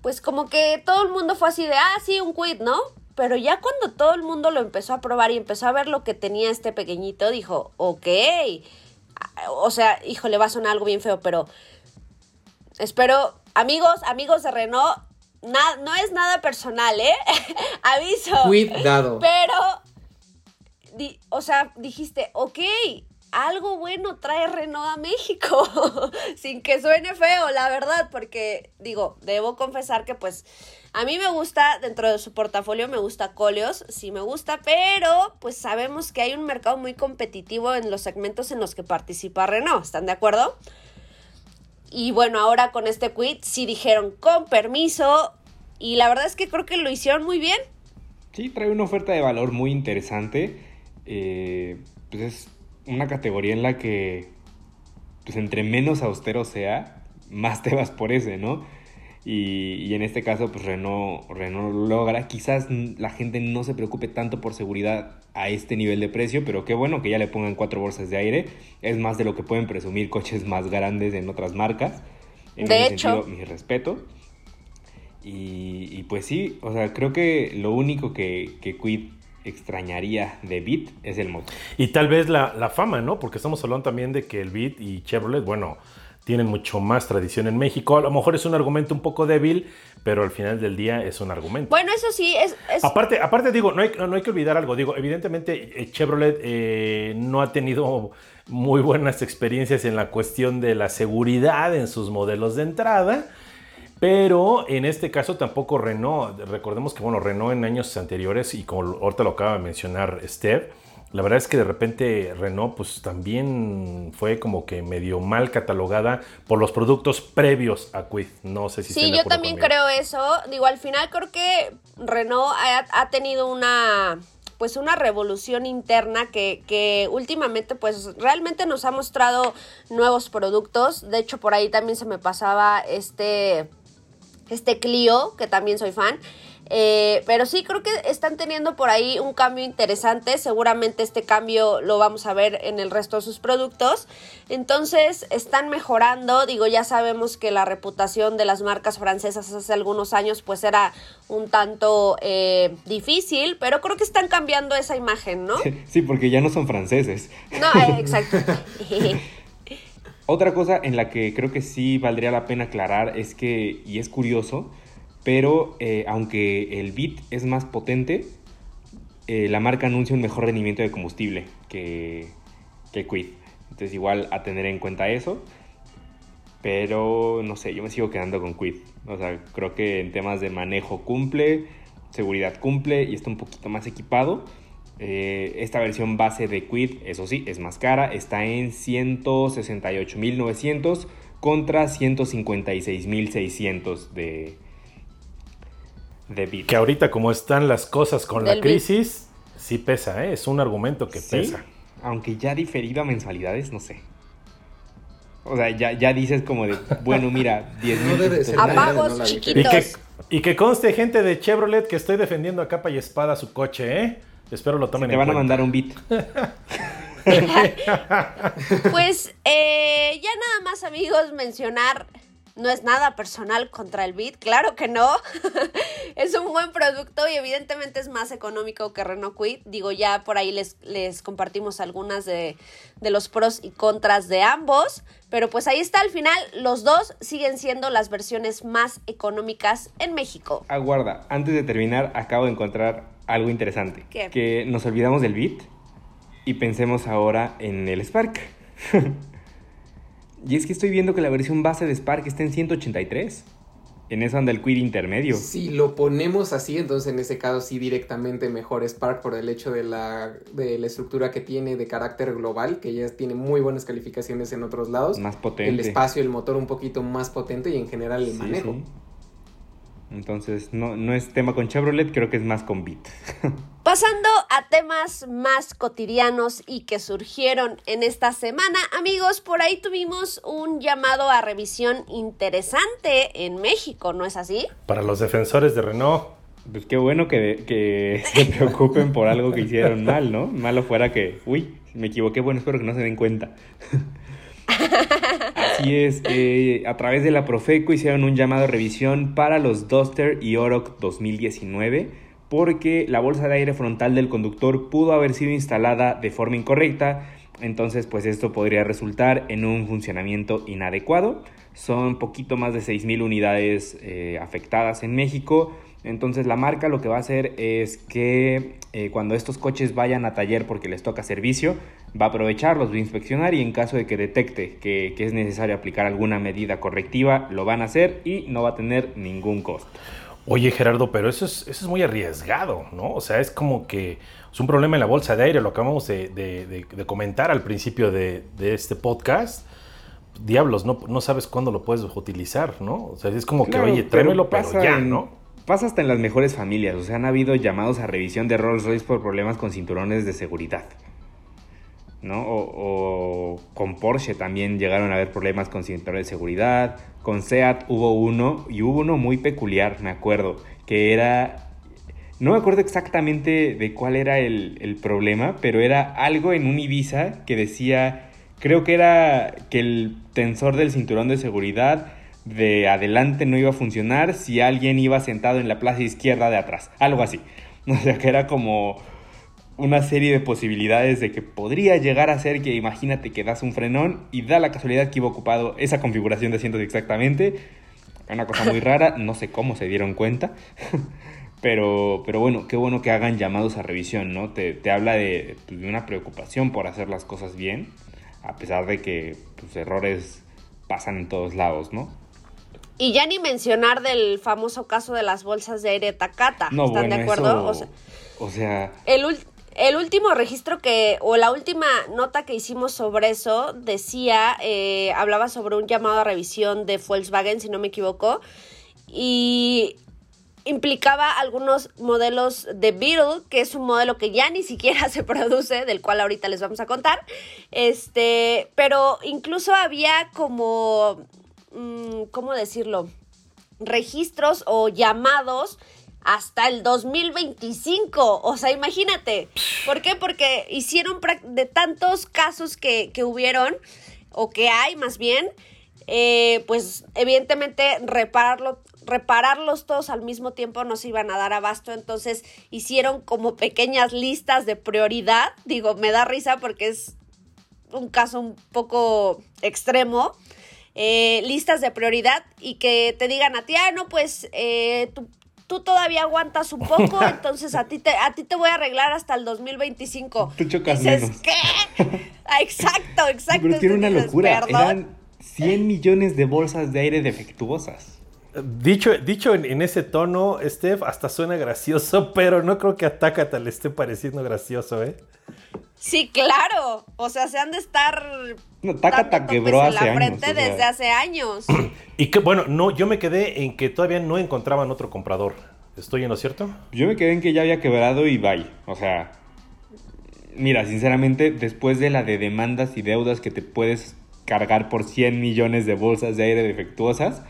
pues como que todo el mundo fue así de, ah, sí, un Quid, ¿no? Pero ya cuando todo el mundo lo empezó a probar y empezó a ver lo que tenía este pequeñito, dijo, ok. O sea, híjole, va a sonar algo bien feo, pero espero, amigos, amigos de Renault, no es nada personal, ¿eh? (laughs) Aviso. Cuidado. Pero, o sea, dijiste, ok, algo bueno trae Renault a México, (laughs) sin que suene feo, la verdad, porque digo, debo confesar que pues a mí me gusta, dentro de su portafolio me gusta Coleos, sí me gusta, pero pues sabemos que hay un mercado muy competitivo en los segmentos en los que participa Renault, ¿están de acuerdo? Y bueno, ahora con este quit sí dijeron con permiso y la verdad es que creo que lo hicieron muy bien. Sí, trae una oferta de valor muy interesante. Eh, pues es una categoría en la que, pues entre menos austero sea, más te vas por ese, ¿no? Y, en este caso, pues Renault, Renault logra. Quizás la gente no se preocupe tanto por seguridad a este nivel de precio, pero qué bueno que ya le pongan cuatro bolsas de aire. Es más de lo que pueden presumir coches más grandes en otras marcas. En de hecho, mi respeto. Y, pues sí, o sea, creo que lo único que, que Quid extrañaría de Beat es el motor. Y tal vez la, la, fama, ¿no? Porque estamos hablando también de que el Beat y Chevrolet, bueno, tienen mucho más tradición en México. A lo mejor es un argumento un poco débil, pero al final del día es un argumento. Bueno, eso sí, es... Aparte, aparte digo, no hay, no hay, que olvidar algo. Digo, evidentemente eh, Chevrolet eh, no ha tenido muy buenas experiencias en la cuestión de la seguridad en sus modelos de entrada. Pero en este caso tampoco Renault, recordemos que bueno, Renault en años anteriores, y como ahorita lo acaba de mencionar Steve, la verdad es que de repente Renault pues también fue como que medio mal catalogada por los productos previos a Quid. No sé si Sí, yo también creo eso. Digo, al final creo que Renault ha, tenido una pues una revolución interna que, que, últimamente pues realmente nos ha mostrado nuevos productos. De hecho, por ahí también se me pasaba este, este Clio, que también soy fan. Eh, pero sí, creo que están teniendo por ahí un cambio interesante. Seguramente este cambio lo vamos a ver en el resto de sus productos. Entonces, están mejorando. Digo, ya sabemos que la reputación de las marcas francesas hace algunos años pues era un tanto eh, difícil, pero creo que están cambiando esa imagen, ¿no? (laughs) Sí, porque ya no son franceses. No, eh, exacto. (laughs) (laughs) Otra cosa en la que creo que sí valdría la pena aclarar es que, y es curioso, pero eh, aunque el bit es más potente, eh, la marca anuncia un mejor rendimiento de combustible que, que Quid. Entonces igual a tener en cuenta eso. Pero no sé, yo me sigo quedando con Quid. O sea, creo que en temas de manejo cumple, seguridad cumple y está un poquito más equipado. Eh, esta versión base de Quid, eso sí, es más cara. Está en 168.900 contra 156.600 de, que ahorita como están las cosas con la crisis, sí pesa, ¿eh? es un argumento que pesa. Aunque ya diferido a mensualidades, no sé. O sea, ya, dices como de, bueno, mira, (laughs) 10 mil. Apagos chiquitos. Y que, conste gente de Chevrolet que estoy defendiendo a capa y espada su coche, ¿eh? Espero lo tomen. Te van a mandar un beat. (laughs) pues eh, ya nada más amigos mencionar no es nada personal contra el Beat, claro que no. (laughs) es un buen producto y evidentemente es más económico que Renault Quid. Digo, ya por ahí les, les compartimos algunas de, de los pros y contras de ambos. Pero pues ahí está al final, los dos siguen siendo las versiones más económicas en México. Aguarda, antes de terminar, acabo de encontrar algo interesante. ¿Qué? Que nos olvidamos del Beat y pensemos ahora en el Spark. (laughs) Y es que estoy viendo que la versión base de Spark está en 183. En eso anda el quid intermedio. Si lo ponemos así, entonces en ese caso sí directamente mejor Spark por el hecho de la, de la estructura que tiene de carácter global, que ya tiene muy buenas calificaciones en otros lados. Más potente. El espacio, el motor un poquito más potente y en general el manejo. Entonces, no, no es tema con Chevrolet, creo que es más con Beat. (laughs) Pasando a temas más cotidianos y que surgieron en esta semana, amigos, por ahí tuvimos un llamado a revisión interesante en México, ¿no es así? Para los defensores de Renault. Pues qué bueno que, que (laughs) se preocupen por algo que hicieron mal, ¿no? Malo fuera que, uy, me equivoqué, bueno, espero que no se den cuenta. (laughs) Así es, eh, a través de la Profeco hicieron un llamado a revisión para los Duster y Oroc 2019 porque la bolsa de aire frontal del conductor pudo haber sido instalada de forma incorrecta, entonces pues esto podría resultar en un funcionamiento inadecuado. Son poquito más de 6.000 unidades eh, afectadas en México, entonces la marca lo que va a hacer es que eh, cuando estos coches vayan a taller porque les toca servicio, va a aprovecharlos, va a inspeccionar y en caso de que detecte que, es necesario aplicar alguna medida correctiva, lo van a hacer y no va a tener ningún costo. Oye Gerardo, pero eso es, eso es muy arriesgado, ¿no? O sea, es como que es un problema en la bolsa de aire, lo acabamos de, comentar al principio de, este podcast. Diablos, no, no sabes cuándo lo puedes utilizar, ¿no? O sea, es como que, oye, tráemelo, pero, ya, ¿no? Pasa hasta en las mejores familias, o sea, han habido llamados a revisión de Rolls Royce por problemas con cinturones de seguridad. ¿no? O, con Porsche también llegaron a haber problemas con cinturón de seguridad. Con SEAT hubo uno, y hubo uno muy peculiar, me acuerdo, que era... No me acuerdo exactamente de cuál era el problema, pero era algo en un Ibiza que decía, creo que era que el tensor del cinturón de seguridad de adelante no iba a funcionar si alguien iba sentado en la plaza izquierda de atrás, algo así. (laughs) O sea, que era como una serie de posibilidades de que podría llegar a ser que imagínate que das un frenón y da la casualidad que iba ocupado esa configuración de asientos exactamente. Una cosa muy (laughs) rara, no sé cómo se dieron cuenta. (laughs) Pero, pero bueno, qué bueno que hagan llamados a revisión, ¿no? Te, te habla de, pues, de, una preocupación por hacer las cosas bien, a pesar de que pues, errores pasan en todos lados, ¿no? Y ya ni mencionar del famoso caso de las bolsas de aire Takata. No, ¿Están bueno, de acuerdo? eso- O sea, o sea, el, el último registro que, o la última nota que hicimos sobre eso, decía, eh, hablaba sobre un llamado a revisión de Volkswagen, si no me equivoco, y implicaba algunos modelos de Beetle, que es un modelo que ya ni siquiera (laughs) se produce, del cual ahorita les vamos a contar. Este, pero incluso había como, ¿cómo decirlo? Registros o llamados hasta el 2025. O sea, imagínate. ¿Por qué? Porque hicieron de tantos casos que, que hubieron, o que hay más bien, eh, pues evidentemente repararlo, repararlos todos al mismo tiempo no se iban a dar abasto. Entonces hicieron como pequeñas listas de prioridad. Digo, me da risa porque es un caso un poco extremo. Eh, listas de prioridad y que te digan a ti, ah, no, pues eh, tú, tú todavía aguantas un poco, (laughs) entonces a ti te, a ti te voy a arreglar hasta el 2025. Tú chocas Dices, menos. ¿qué? Ah, exacto, exacto. pero tiene una locura. "Perdón". Eran 100 millones de bolsas de aire defectuosas. Dicho, dicho en, en ese tono, Steph, hasta suena gracioso, (laughs) pero no creo que a Takata le esté pareciendo gracioso, ¿eh? Sí, claro. O sea, se han de estar. No, Takata quebró hace la años, frente o sea. desde hace años. (clears throat) Y que bueno, no, yo me quedé en que todavía no encontraban otro comprador. ¿Estoy en lo cierto? Yo me quedé en que ya había quebrado y bye. O sea, mira, sinceramente, después de la de demandas y deudas que te puedes cargar por 100 millones de bolsas de aire defectuosas,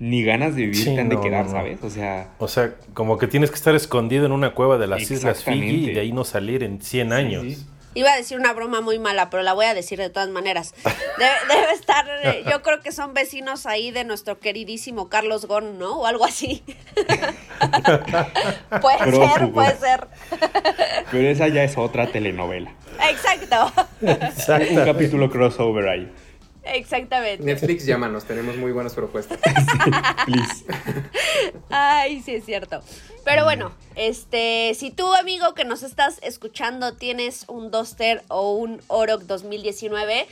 ni ganas de vivir Sí, te han de quedar, no. ¿sabes? O sea, O sea, como que tienes que estar escondido en una cueva de las Islas Fiji y de ahí no salir en 100 años. sí. Iba a decir una broma muy mala, pero la voy a decir de todas maneras. (laughs) Debe, debe estar, yo creo que son vecinos ahí de nuestro queridísimo Carlos Gon, ¿no? O algo así. (laughs) puede ser, Prófugo. puede ser. pero esa ya es otra telenovela. Exacto. Un Exacto. capítulo crossover ahí. Exactamente. Netflix, llámanos, tenemos muy buenas propuestas. (laughs) Please. Ay, sí es cierto. Pero bueno, este, si tú, amigo que nos estás escuchando, tienes un Duster o un Oroc 2019,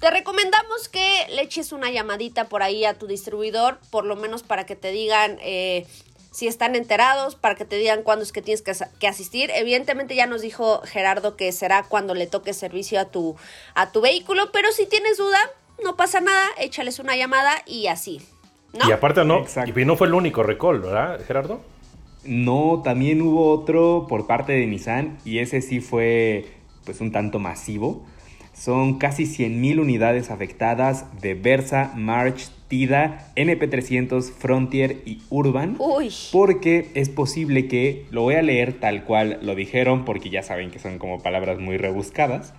te recomendamos que le eches una llamadita por ahí a tu distribuidor, por lo menos para que te digan eh, si están enterados, para que te digan cuándo es que tienes que, as- que asistir. Evidentemente ya nos dijo Gerardo que será cuando le toque servicio a tu, a tu vehículo, pero si tienes duda, no pasa nada, échales una llamada y así. ¿no? Y aparte no, Exacto. y no fue el único recall, ¿verdad, Gerardo? No, también hubo otro por parte de Nissan y ese sí fue pues un tanto masivo. Son casi 100.000 unidades afectadas de Versa, March, Tida, NP300, Frontier y Urban. Uy. Porque es posible que, lo voy a leer tal cual lo dijeron, porque ya saben que son como palabras muy rebuscadas.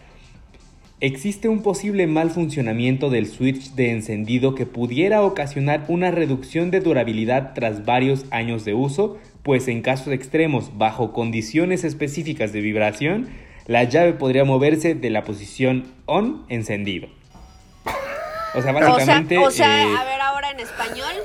Existe un posible mal funcionamiento del switch de encendido que pudiera ocasionar una reducción de durabilidad tras varios años de uso, pues en casos extremos, bajo condiciones específicas de vibración, la llave podría moverse de la posición on encendido. O sea, O sea, básicamente... o sea, eh, a ver ahora en español.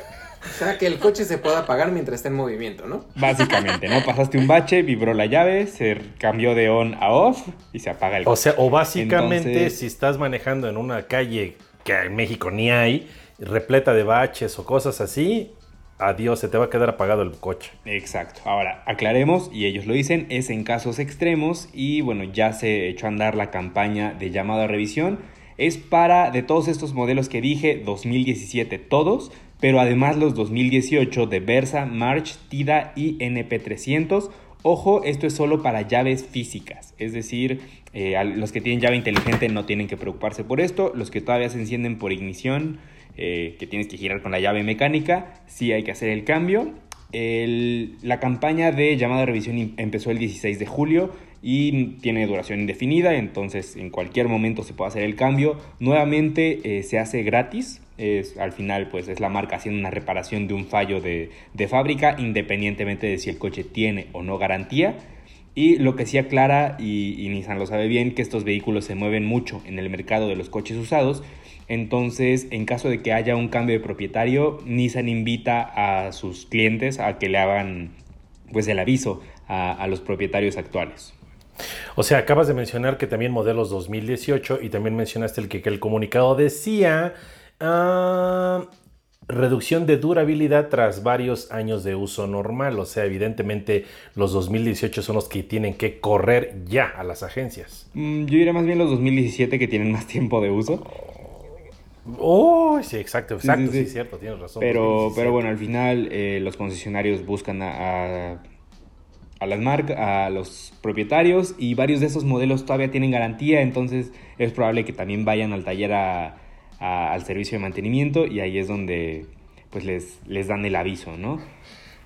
O sea, que el coche se pueda apagar mientras está en movimiento, ¿no? Básicamente, ¿no? Pasaste un bache, vibró la llave, se cambió de on a off y se apaga el O sea, o básicamente Entonces- si estás manejando en una calle que en México ni hay, repleta de baches o cosas así, adiós, se te va a quedar apagado el coche. Exacto. Ahora, aclaremos, y ellos lo dicen, es en casos extremos y bueno, ya se echó a andar la campaña de llamado a revisión. Es para, de todos estos modelos que dije, 2017 todos, pero además los 2018 de Versa, March, Tida y NP300 Ojo, esto es solo para llaves físicas, es decir, eh, los que tienen llave inteligente no tienen que preocuparse por esto, los que todavía se encienden por ignición, eh, que tienes que girar con la llave mecánica, sí hay que hacer el cambio. la campaña de llamada de revisión empezó el 16 de julio y tiene duración indefinida, entonces en cualquier momento se puede hacer el cambio. Nuevamente eh, se hace gratis, es, al final pues es la marca haciendo una reparación de un fallo de, fábrica, independientemente de si el coche tiene o no garantía. Y lo que sí aclara, y, y Nissan lo sabe bien, que estos vehículos se mueven mucho en el mercado de los coches usados. Entonces, en caso de que haya un cambio de propietario, Nissan invita a sus clientes a que le hagan pues el aviso a los propietarios actuales. O sea, acabas de mencionar que también modelos 2018 y también mencionaste el que, el comunicado decía ah, reducción de durabilidad tras varios años de uso normal. O sea, evidentemente los 2018 son los que tienen que correr ya a las agencias. Mm, yo diría más bien los 2017 que tienen más tiempo de uso. Oh, sí, exacto, exacto, sí, cierto, tienes razón. Pero, pero bueno, al final eh, los concesionarios buscan a a las marcas, a los propietarios y varios de esos modelos todavía tienen garantía, entonces es probable que también vayan al taller al servicio de mantenimiento y ahí es donde pues les, les dan el aviso, ¿no?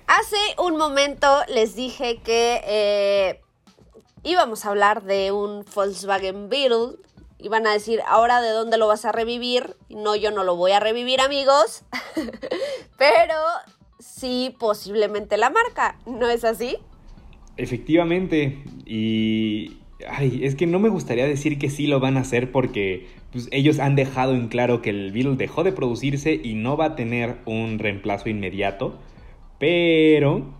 Hace un momento les dije que eh, íbamos a hablar de un Volkswagen Beetle. Iban a decir, ahora de dónde lo vas a revivir. No, yo no lo voy a revivir, amigos. (laughs) Pero sí, posiblemente la marca. ¿No es así? Efectivamente, y ay, es que no me gustaría decir que sí lo van a hacer porque pues, ellos han dejado en claro que el Beetle dejó de producirse y no va a tener un reemplazo inmediato, pero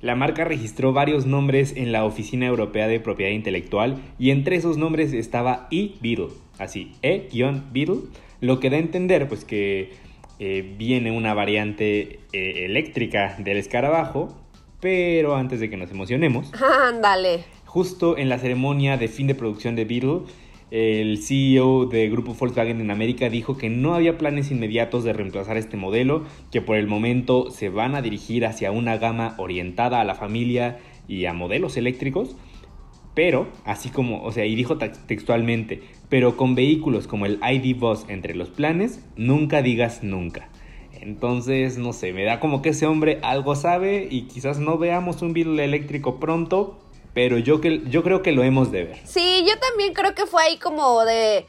la marca registró varios nombres en la Oficina Europea de Propiedad Intelectual y entre esos nombres estaba e-Beetle, así, e-Beetle, lo que da a entender pues que eh, viene una variante eh, eléctrica del escarabajo pero antes de que nos emocionemos. (laughs) Ándale. justo en la ceremonia de fin de producción de Beetle, el CEO de Grupo Volkswagen en América dijo que no había planes inmediatos de reemplazar este modelo, que por el momento se van a dirigir hacia una gama orientada a la familia y a modelos eléctricos, pero, así como, o sea, y dijo textualmente, pero con vehículos como el ID Bus entre los planes, nunca digas nunca. Entonces, no sé, me da como que ese hombre algo sabe y quizás no veamos un Beetle eléctrico pronto, pero yo, que, yo creo que lo hemos de ver. Sí, yo también creo que fue ahí como de,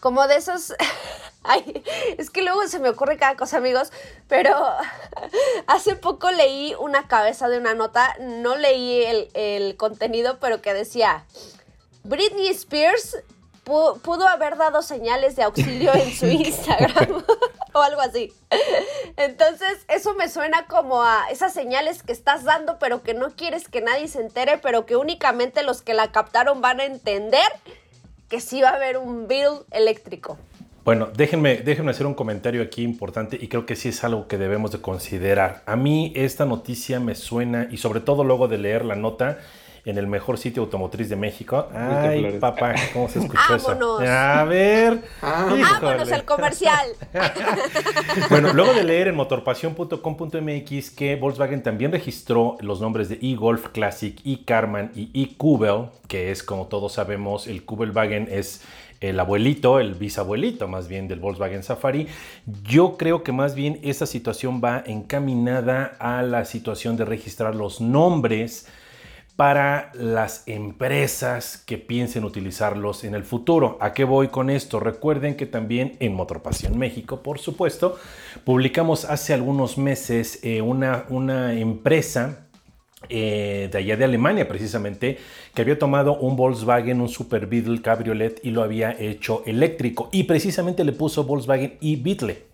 como de esos... (laughs) Es que luego se me ocurre cada cosa, amigos, pero (laughs) hace poco leí una cabeza de una nota, no leí el, el contenido, pero que decía, Britney Spears pudo haber dado señales de auxilio en su (laughs) Instagram (laughs) o algo así. Entonces, eso me suena como a esas señales que estás dando, pero que no quieres que nadie se entere, pero que únicamente los que la captaron van a entender que sí va a haber un build eléctrico. Bueno, déjenme, déjenme hacer un comentario aquí importante y creo que sí es algo que debemos de considerar. A mí esta noticia me suena, y sobre todo luego de leer la nota, en el mejor sitio automotriz de México. Ay, papá, ¿cómo se escuchó eso? A ver. Vámonos al comercial. (laughs) bueno, luego de leer en motorpasión.com.mx que Volkswagen también registró los nombres de e-Golf Classic, e-Carman y e-Kubel, que es como todos sabemos, el Kubelwagen es el abuelito, el bisabuelito más bien del Volkswagen Safari. Yo creo que más bien esa situación va encaminada a la situación de registrar los nombres para las empresas que piensen utilizarlos en el futuro. ¿A qué voy con esto? Recuerden que también en Motorpasión México, por supuesto, publicamos hace algunos meses eh, una, una empresa eh, de allá de Alemania precisamente, que había tomado un Volkswagen, un Super Beetle Cabriolet y lo había hecho eléctrico y precisamente le puso Volkswagen y Beetle.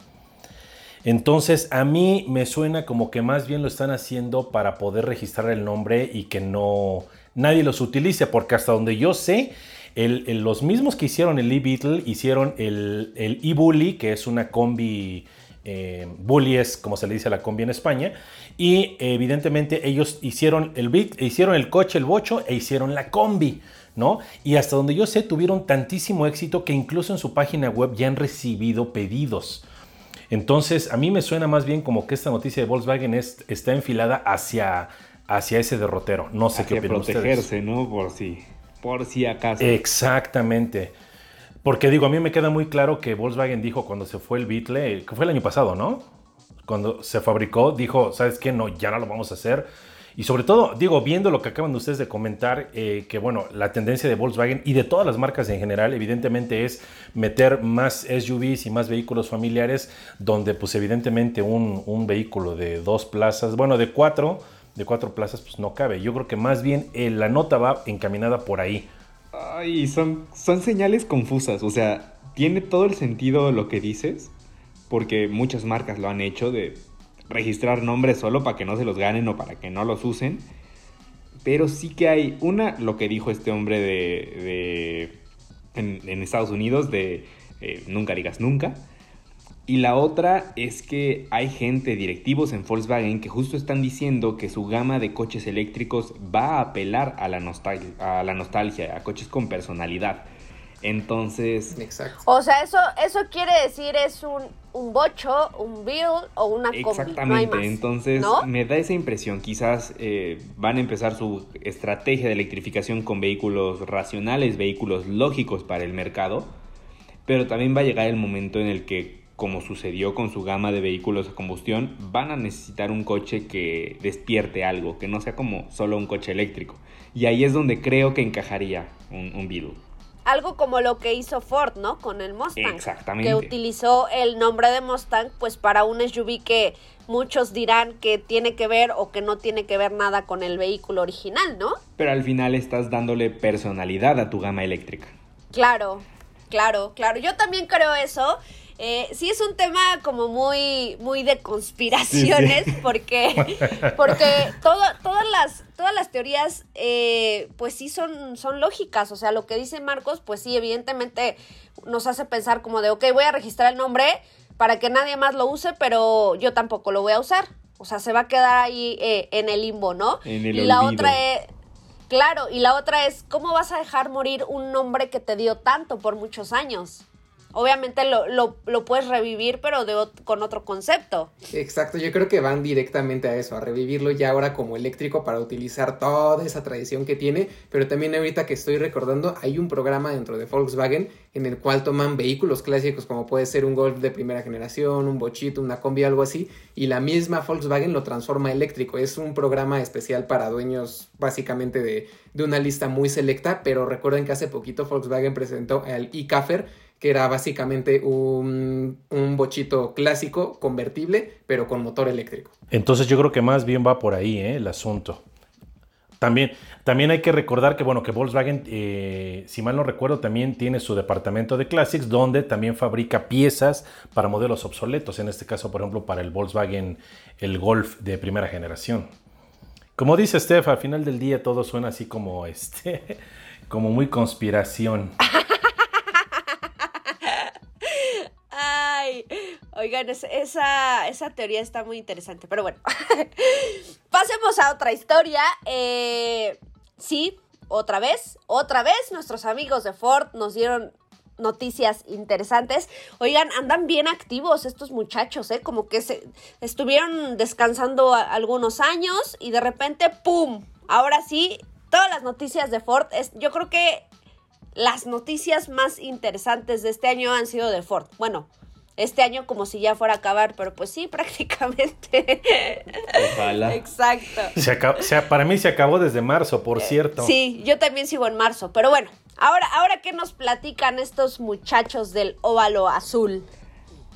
Entonces a mí me suena como que más bien lo están haciendo para poder registrar el nombre y que no nadie los utilice, porque hasta donde yo sé, los mismos que hicieron el e-Beetle hicieron el, e-Bully, que es una combi, eh, Bully es como se le dice a la combi en España, y evidentemente ellos hicieron el, beat, hicieron el coche, el bocho e hicieron la combi. ¿No? Y hasta donde yo sé, tuvieron tantísimo éxito que incluso en su página web ya han recibido pedidos. Entonces, a mí me suena más bien como que esta noticia de Volkswagen está enfilada hacia, hacia ese derrotero. No sé qué opinan protegerse, ¿no? Por si, por si acaso. Exactamente. Porque digo, a mí me queda muy claro que Volkswagen dijo cuando se fue el Beetle, que fue el año pasado, ¿no? Cuando se fabricó, dijo, ¿sabes qué? No, ya no lo vamos a hacer. Y sobre todo, digo, viendo lo que acaban de ustedes de comentar, eh, que bueno, la tendencia de Volkswagen y de todas las marcas en general, evidentemente es meter más SUVs y más vehículos familiares, donde pues evidentemente un, un vehículo de dos plazas, bueno, de cuatro, de cuatro plazas, pues no cabe. Yo creo que más bien eh, la nota va encaminada por ahí. Ay, son, son señales confusas. O sea, tiene todo el sentido lo que dices, porque muchas marcas lo han hecho de registrar nombres solo para que no se los ganen o para que no los usen. Pero sí que hay una, lo que dijo este hombre de, en, Estados Unidos, de eh, nunca digas nunca. Y la otra es que hay gente, directivos en Volkswagen, que justo están diciendo que su gama de coches eléctricos va a apelar a, la nostalgia, a coches con personalidad. Entonces... Exacto. O sea, eso, eso quiere decir es un, un bocho, un build o una combi. Exactamente, entonces me da esa impresión. Quizás eh, van a empezar su estrategia de electrificación con vehículos racionales, vehículos lógicos para el mercado, pero también va a llegar el momento en el que como sucedió con su gama de vehículos a combustión, van a necesitar un coche que despierte algo, que no sea como solo un coche eléctrico. Y ahí es donde creo que encajaría un, un Beetle. Algo como lo que hizo Ford, ¿no? Con el Mustang. Exactamente. Que utilizó el nombre de Mustang, pues para un SUV que muchos dirán que tiene que ver o que no tiene que ver nada con el vehículo original, ¿no? Pero al final estás dándole personalidad a tu gama eléctrica. Claro, claro, claro. Yo también creo eso. Eh, sí es un tema como muy, muy de conspiraciones, porque, porque todas, las, todas las teorías, eh, pues sí son, son lógicas. O sea, lo que dice Marcos, pues sí, evidentemente nos hace pensar como de, ok, voy a registrar el nombre para que nadie más lo use, pero yo tampoco lo voy a usar. O sea, se va a quedar ahí eh, en el limbo, ¿no? y la otra es... Claro, y la otra es, ¿cómo vas a dejar morir un nombre que te dio tanto por muchos años? Obviamente lo, lo, puedes revivir, pero con otro concepto. Exacto, yo creo que van directamente a eso, a revivirlo ya ahora como eléctrico para utilizar toda esa tradición que tiene, pero también ahorita que estoy recordando, hay un programa dentro de Volkswagen en el cual toman vehículos clásicos como puede ser un Golf de primera generación, un Bochito, una combi, algo así, y la misma Volkswagen lo transforma eléctrico. Es un programa especial para dueños básicamente de, de una lista muy selecta, pero recuerden que hace poquito Volkswagen presentó el e-Caffer, que era básicamente un, bochito clásico convertible, pero con motor eléctrico. Entonces yo creo que más bien va por ahí ¿eh? el asunto. También, también hay que recordar que, bueno, que Volkswagen, eh, si mal no recuerdo, también tiene su departamento de Classics, donde también fabrica piezas para modelos obsoletos. En este caso, por ejemplo, para el Volkswagen, el Golf de primera generación. Como dice Steph, al final del día todo suena así como, este, (laughs) como muy conspiración. (laughs) Oigan, esa, esa teoría está muy interesante, pero bueno. (laughs) Pasemos a otra historia. Eh, sí, otra vez, otra vez nuestros amigos de Ford nos dieron noticias interesantes. Oigan, andan bien activos estos muchachos, ¿eh? Como que se estuvieron descansando algunos años y de repente, ¡pum! Ahora sí, todas las noticias de Ford, es, yo creo que las noticias más interesantes de este año han sido de Ford. Bueno, este año como si ya fuera a acabar, pero pues sí, (laughs) prácticamente. Ojalá. Exacto. Se para mí se acabó desde marzo, por cierto. Sí, yo también sigo en marzo, pero bueno, ahora, ahora ¿qué nos platican estos muchachos del óvalo azul?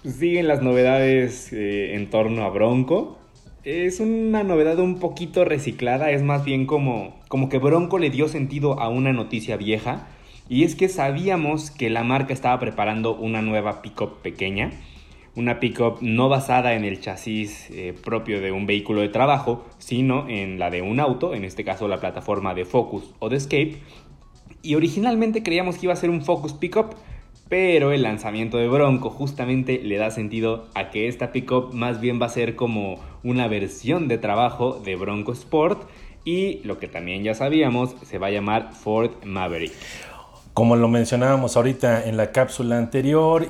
Siguen las novedades eh, en torno a Bronco. Es una novedad un poquito reciclada, es más bien como, como que Bronco le dio sentido a una noticia vieja y es que sabíamos que la marca estaba preparando una nueva pickup pequeña, una pickup no basada en el chasis eh, propio de un vehículo de trabajo, sino en la de un auto, en este caso la plataforma de Focus o de Escape. Y originalmente creíamos que iba a ser un Focus Pickup, pero el lanzamiento de Bronco justamente le da sentido a que esta pickup más bien va a ser como una versión de trabajo de Bronco Sport y lo que también ya sabíamos se va a llamar Ford Maverick. Como lo mencionábamos ahorita en la cápsula anterior,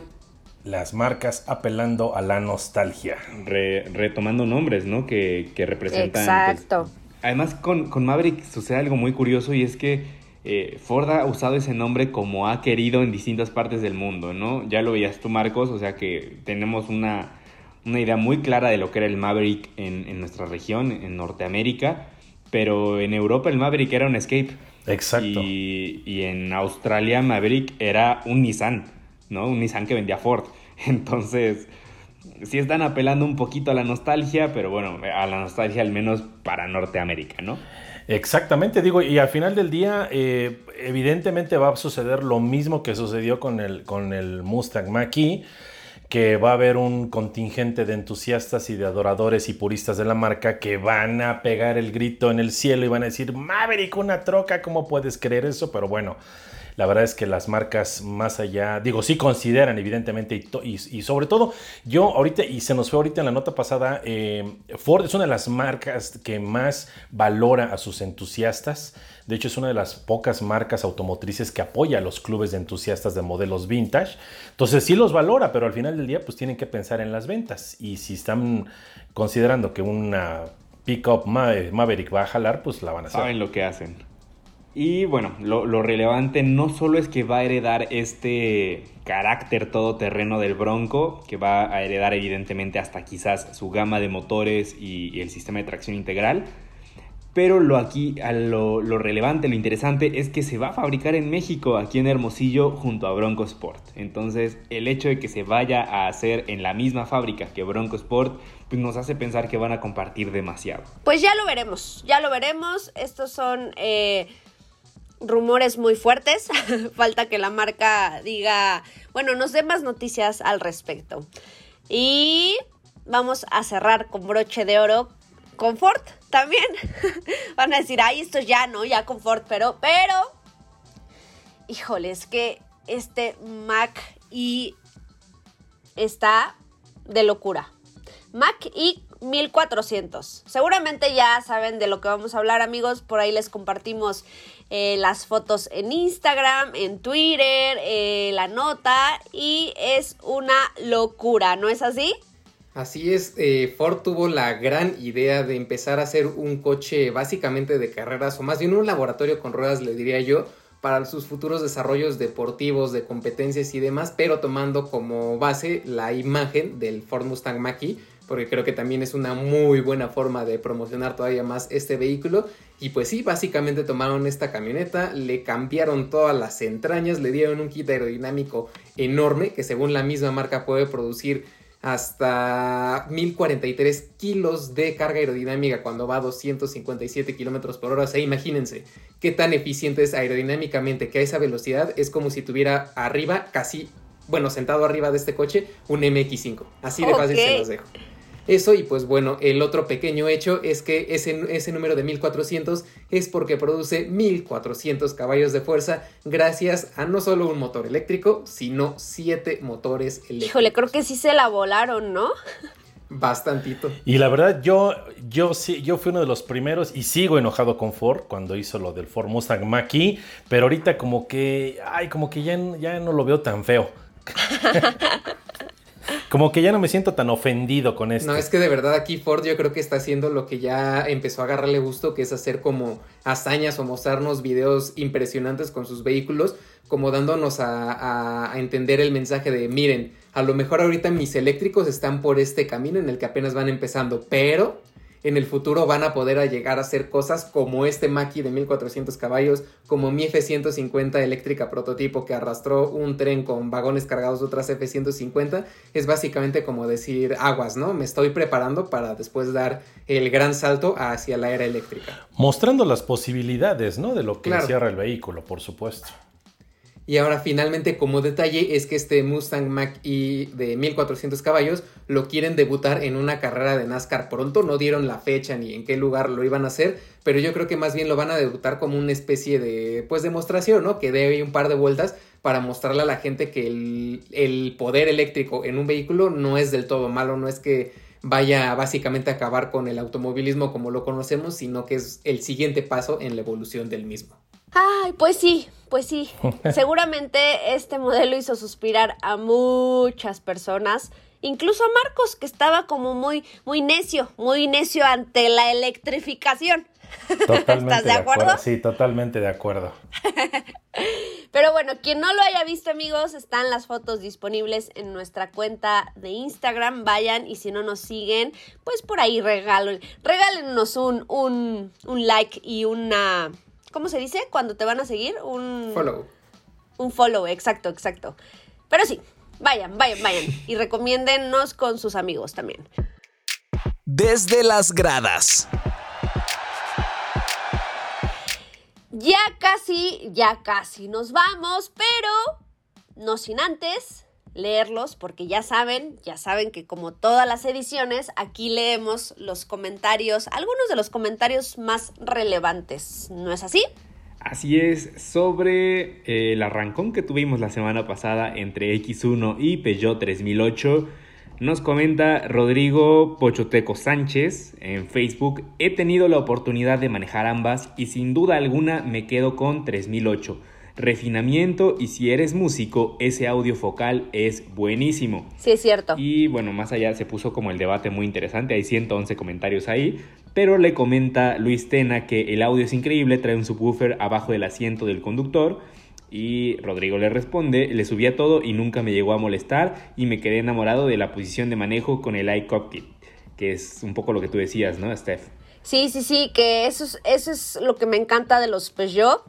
las marcas apelando a la nostalgia. retomando nombres, ¿no? Que, que representan Exacto. además con, con Maverick sucede algo muy curioso y es que eh, Ford ha usado ese nombre como ha querido en distintas partes del mundo, ¿no? Ya lo veías tú, Marcos, o sea que tenemos una, idea muy clara de lo que era el Maverick en, nuestra región, en Norteamérica, pero en Europa el Maverick era un Escape. Exacto. Y, y en Australia Maverick era un Nissan, ¿no? Un Nissan que vendía Ford. (laughs) Entonces, sí están apelando un poquito a la nostalgia, pero bueno, a la nostalgia al menos para Norteamérica, ¿no? Exactamente, digo, y al final del día, eh, evidentemente va a suceder lo mismo que sucedió con el, con el Mustang mach que va a haber un contingente de entusiastas y de adoradores y puristas de la marca que van a pegar el grito en el cielo y van a decir, Maverick, una troca, ¿cómo puedes creer eso? Pero bueno, la verdad es que las marcas más allá, digo, sí consideran evidentemente y, sobre todo yo ahorita, y se nos fue ahorita en la nota pasada, eh, Ford es una de las marcas que más valora a sus entusiastas. De hecho, es una de las pocas marcas automotrices que apoya a los clubes de entusiastas de modelos vintage. Entonces sí los valora, pero al final del día pues tienen que pensar en las ventas. Y si están considerando que una pickup Maverick va a jalar, pues la van a hacer. Saben lo que hacen. Y bueno, lo, relevante no solo es que va a heredar este carácter todoterreno del Bronco, que va a heredar evidentemente hasta quizás su gama de motores y, el sistema de tracción integral, pero lo aquí, lo, relevante, lo interesante es que se va a fabricar en México, aquí en Hermosillo, junto a Bronco Sport. Entonces, el hecho de que se vaya a hacer en la misma fábrica que Bronco Sport, pues nos hace pensar que van a compartir demasiado. Pues ya lo veremos, ya lo veremos. Estos son eh, rumores muy fuertes. (laughs) Falta que la marca diga, bueno, nos dé más noticias al respecto. Y vamos a cerrar con broche de oro con Ford también. (laughs) Van a decir, ay, esto ya no, ya con Ford, pero, pero, híjole, es que este Mac y está de locura. Mac y 1400. Seguramente ya saben de lo que vamos a hablar, amigos. Por ahí les compartimos eh, las fotos en Instagram, en Twitter, eh, la nota. Y es una locura, ¿no es así? Así es, eh, Ford tuvo la gran idea de empezar a hacer un coche básicamente de carreras, o más bien un laboratorio con ruedas, le diría yo, para sus futuros desarrollos deportivos, de competencias y demás, pero tomando como base la imagen del Ford Mustang Mach-E porque creo que también es una muy buena forma de promocionar todavía más este vehículo. Y pues sí, básicamente tomaron esta camioneta, le cambiaron todas las entrañas, le dieron un kit aerodinámico enorme que según la misma marca puede producir hasta 1043 kilos de carga aerodinámica cuando va a 257 kilómetros por hora. O sea, imagínense qué tan eficiente es aerodinámicamente que a esa velocidad es como si tuviera arriba, casi, bueno, sentado arriba de este coche, un MX5. Así de fácil se los dejo. Eso y pues bueno, el otro pequeño hecho es que ese, ese número de 1400 es porque produce 1400 caballos de fuerza gracias a no solo un motor eléctrico, sino 7 motores eléctricos. Híjole, creo que sí se la volaron, ¿no? Bastantito. Y la verdad, yo, yo sí, yo fui uno de los primeros y sigo enojado con Ford cuando hizo lo del Ford Mustang mach pero ahorita como que, ay, como que ya, ya no lo veo tan feo. (laughs) Como que ya no me siento tan ofendido con esto. No, es que de verdad aquí Ford yo creo que está haciendo lo que ya empezó a agarrarle gusto, que es hacer como hazañas o mostrarnos videos impresionantes con sus vehículos, como dándonos a, a entender el mensaje de, miren, a lo mejor ahorita mis eléctricos están por este camino en el que apenas van empezando, pero en el futuro van a poder llegar a hacer cosas como este Maki de 1400 caballos, como mi F-150 eléctrica prototipo que arrastró un tren con vagones cargados de otras F-150. Es básicamente como decir aguas, ¿no? Me estoy preparando para después dar el gran salto hacia la era eléctrica. Mostrando las posibilidades, ¿no? De lo que encierra el vehículo, por supuesto. Y ahora finalmente como detalle es que este Mustang Mach-E de 1400 caballos lo quieren debutar en una carrera de NASCAR pronto, no dieron la fecha ni en qué lugar lo iban a hacer, pero yo creo que más bien lo van a debutar como una especie de pues demostración, ¿no? Que debe un par de vueltas para mostrarle a la gente que el poder eléctrico en un vehículo no es del todo malo, no es que vaya básicamente a acabar con el automovilismo como lo conocemos, sino que es el siguiente paso en la evolución del mismo. Ay, pues sí, pues sí. (laughs) Seguramente este modelo hizo suspirar a muchas personas, incluso a Marcos, que estaba como muy, muy necio, muy necio ante la electrificación. Totalmente (laughs) ¿Estás de acuerdo? Sí, totalmente de acuerdo. (laughs) Pero bueno, quien no lo haya visto, amigos, están las fotos disponibles en nuestra cuenta de Instagram. Vayan y si no nos siguen, pues por ahí regalo, regálenos un, un, un like y una. ¿Cómo se dice? Cuando te van a seguir, un Follow. Un follow, exacto, exacto. Pero sí, vayan, vayan, vayan. Y recomiéndennos con sus amigos también. Desde las gradas. Ya casi, ya casi nos vamos, pero no sin antes leerlos, porque ya saben, ya saben que como todas las ediciones, aquí leemos los comentarios, algunos de los comentarios más relevantes, ¿no es así? Así es, sobre eh, el arrancón que tuvimos la semana pasada entre X1 y Peugeot 3008, nos comenta Rodrigo Pochoteco Sánchez en Facebook, he tenido la oportunidad de manejar ambas y sin duda alguna me quedo con 3008. Refinamiento y si eres músico, ese audio focal es buenísimo. Sí, es cierto. Y bueno, más allá se puso como el debate muy interesante, hay 111 comentarios ahí, pero le comenta Luis Tena que el audio es increíble, trae un subwoofer abajo del asiento del conductor y Rodrigo le responde, le subí a todo y nunca me llegó a molestar y me quedé enamorado de la posición de manejo con el iCockpit, que es un poco lo que tú decías, ¿no, Steph? Sí, sí, sí, que eso es, eso es lo que me encanta de los Peugeot.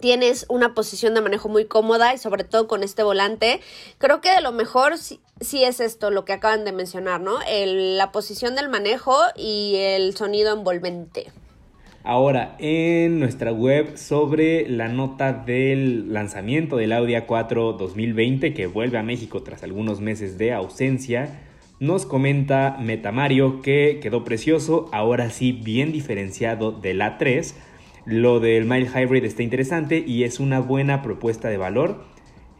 Tienes una posición de manejo muy cómoda y sobre todo con este volante. Creo que de lo mejor sí, sí es esto, lo que acaban de mencionar, ¿no? La posición del manejo y el sonido envolvente. Ahora, en nuestra web sobre la nota del lanzamiento del Audi A4 2020 que vuelve a México tras algunos meses de ausencia, nos comenta Metamario que quedó precioso, ahora sí bien diferenciado del A3. Lo del Mile Hybrid está interesante y es una buena propuesta de valor.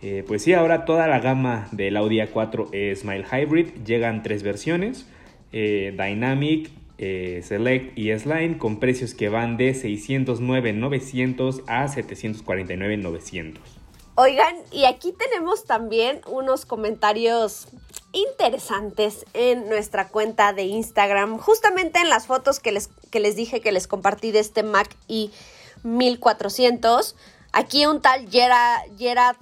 Eh, pues sí, ahora toda la gama del Audi A4 es Mile Hybrid, llegan tres versiones, eh, Dynamic, eh, Select y S-Line con precios que van de 609.900 a 749.900. Oigan, y aquí tenemos también unos comentarios interesantes en nuestra cuenta de Instagram, justamente en las fotos que les, que les dije que les compartí de este Mac i 1400. Aquí un tal Gerard, Gerard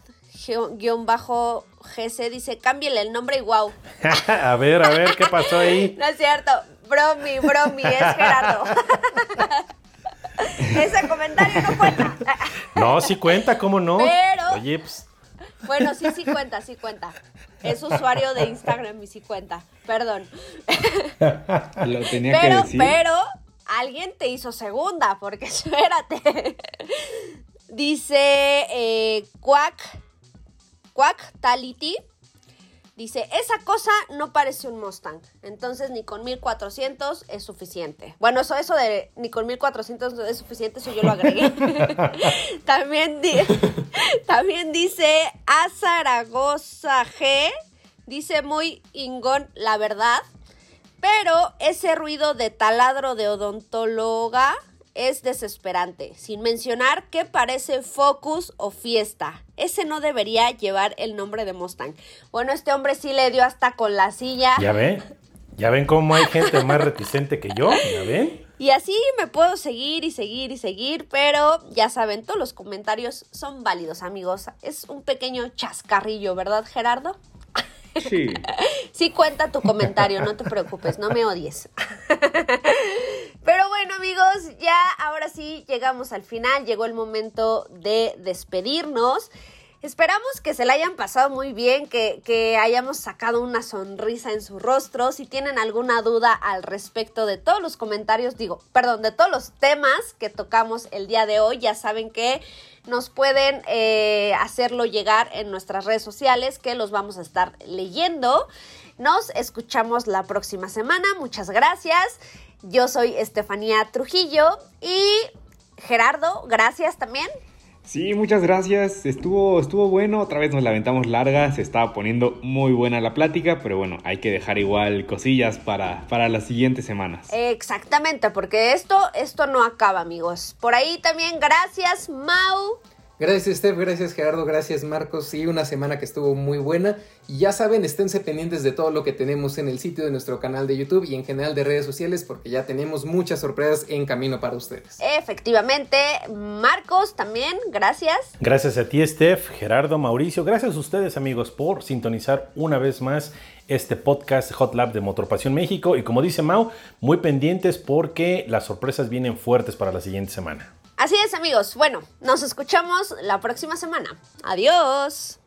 bajo GC dice, cámbiale el nombre y wow. (laughs) a ver, a ver, ¿qué pasó ahí? (laughs) no es cierto, bromi, bromi, es Gerardo. (laughs) Ese comentario no cuenta. no, sí cuenta, ¿cómo no? Pero... Oye, pues... Bueno, sí, sí cuenta, sí cuenta. Es usuario de Instagram y sí cuenta. Perdón. (laughs) Lo tenía pero, que decir. Pero alguien te hizo segunda, porque (laughs) espérate. Dice eh, Quack, Quack Tality. Dice, esa cosa no parece un Mustang. Entonces ni con 1400 es suficiente. Bueno, eso, eso de ni con 1400 es suficiente, eso yo lo agregué. (laughs) también, di (laughs) también dice a Zaragoza G. Dice muy ingón, la verdad. Pero ese ruido de taladro de odontóloga es desesperante, sin mencionar que parece Focus o Fiesta. Ese no debería llevar el nombre de Mustang. Bueno, este hombre sí le dio hasta con la silla. ¿Ya ven? ¿Ya ven cómo hay gente más reticente que yo? ¿Ya ven? Y así me puedo seguir y seguir y seguir, pero ya saben, todos los comentarios son válidos, amigos. Es un pequeño chascarrillo, ¿verdad, Gerardo? Sí. (laughs) Sí cuenta tu comentario, no te preocupes, no me odies. (laughs) Pero bueno amigos, ya ahora sí llegamos al final, llegó el momento de despedirnos. Esperamos que se la hayan pasado muy bien, que, hayamos sacado una sonrisa en su rostro. Si tienen alguna duda al respecto de todos los comentarios, digo, perdón, de todos los temas que tocamos el día de hoy, ya saben que nos pueden eh, hacerlo llegar en nuestras redes sociales, que los vamos a estar leyendo. Nos escuchamos la próxima semana. Muchas gracias. Yo soy Estefanía Trujillo y Gerardo, gracias también. Sí, muchas gracias. Estuvo, estuvo bueno. Otra vez nos la aventamos larga. Se estaba poniendo muy buena la plática, pero bueno, hay que dejar igual cosillas para, para las siguientes semanas. Exactamente, porque esto, esto no acaba, amigos. Por ahí también, gracias, Mau. Gracias Steph, gracias Gerardo, gracias Marcos. Sí, una semana que estuvo muy buena. Y ya saben, esténse pendientes de todo lo que tenemos en el sitio de nuestro canal de YouTube y en general de redes sociales porque ya tenemos muchas sorpresas en camino para ustedes. Efectivamente, Marcos también, gracias. Gracias a ti Steph, Gerardo, Mauricio, gracias a ustedes amigos por sintonizar una vez más este podcast Hot Lab de Motorpasión México y como dice Mau, muy pendientes porque las sorpresas vienen fuertes para la siguiente semana. Así es amigos, bueno, nos escuchamos la próxima semana. Adiós.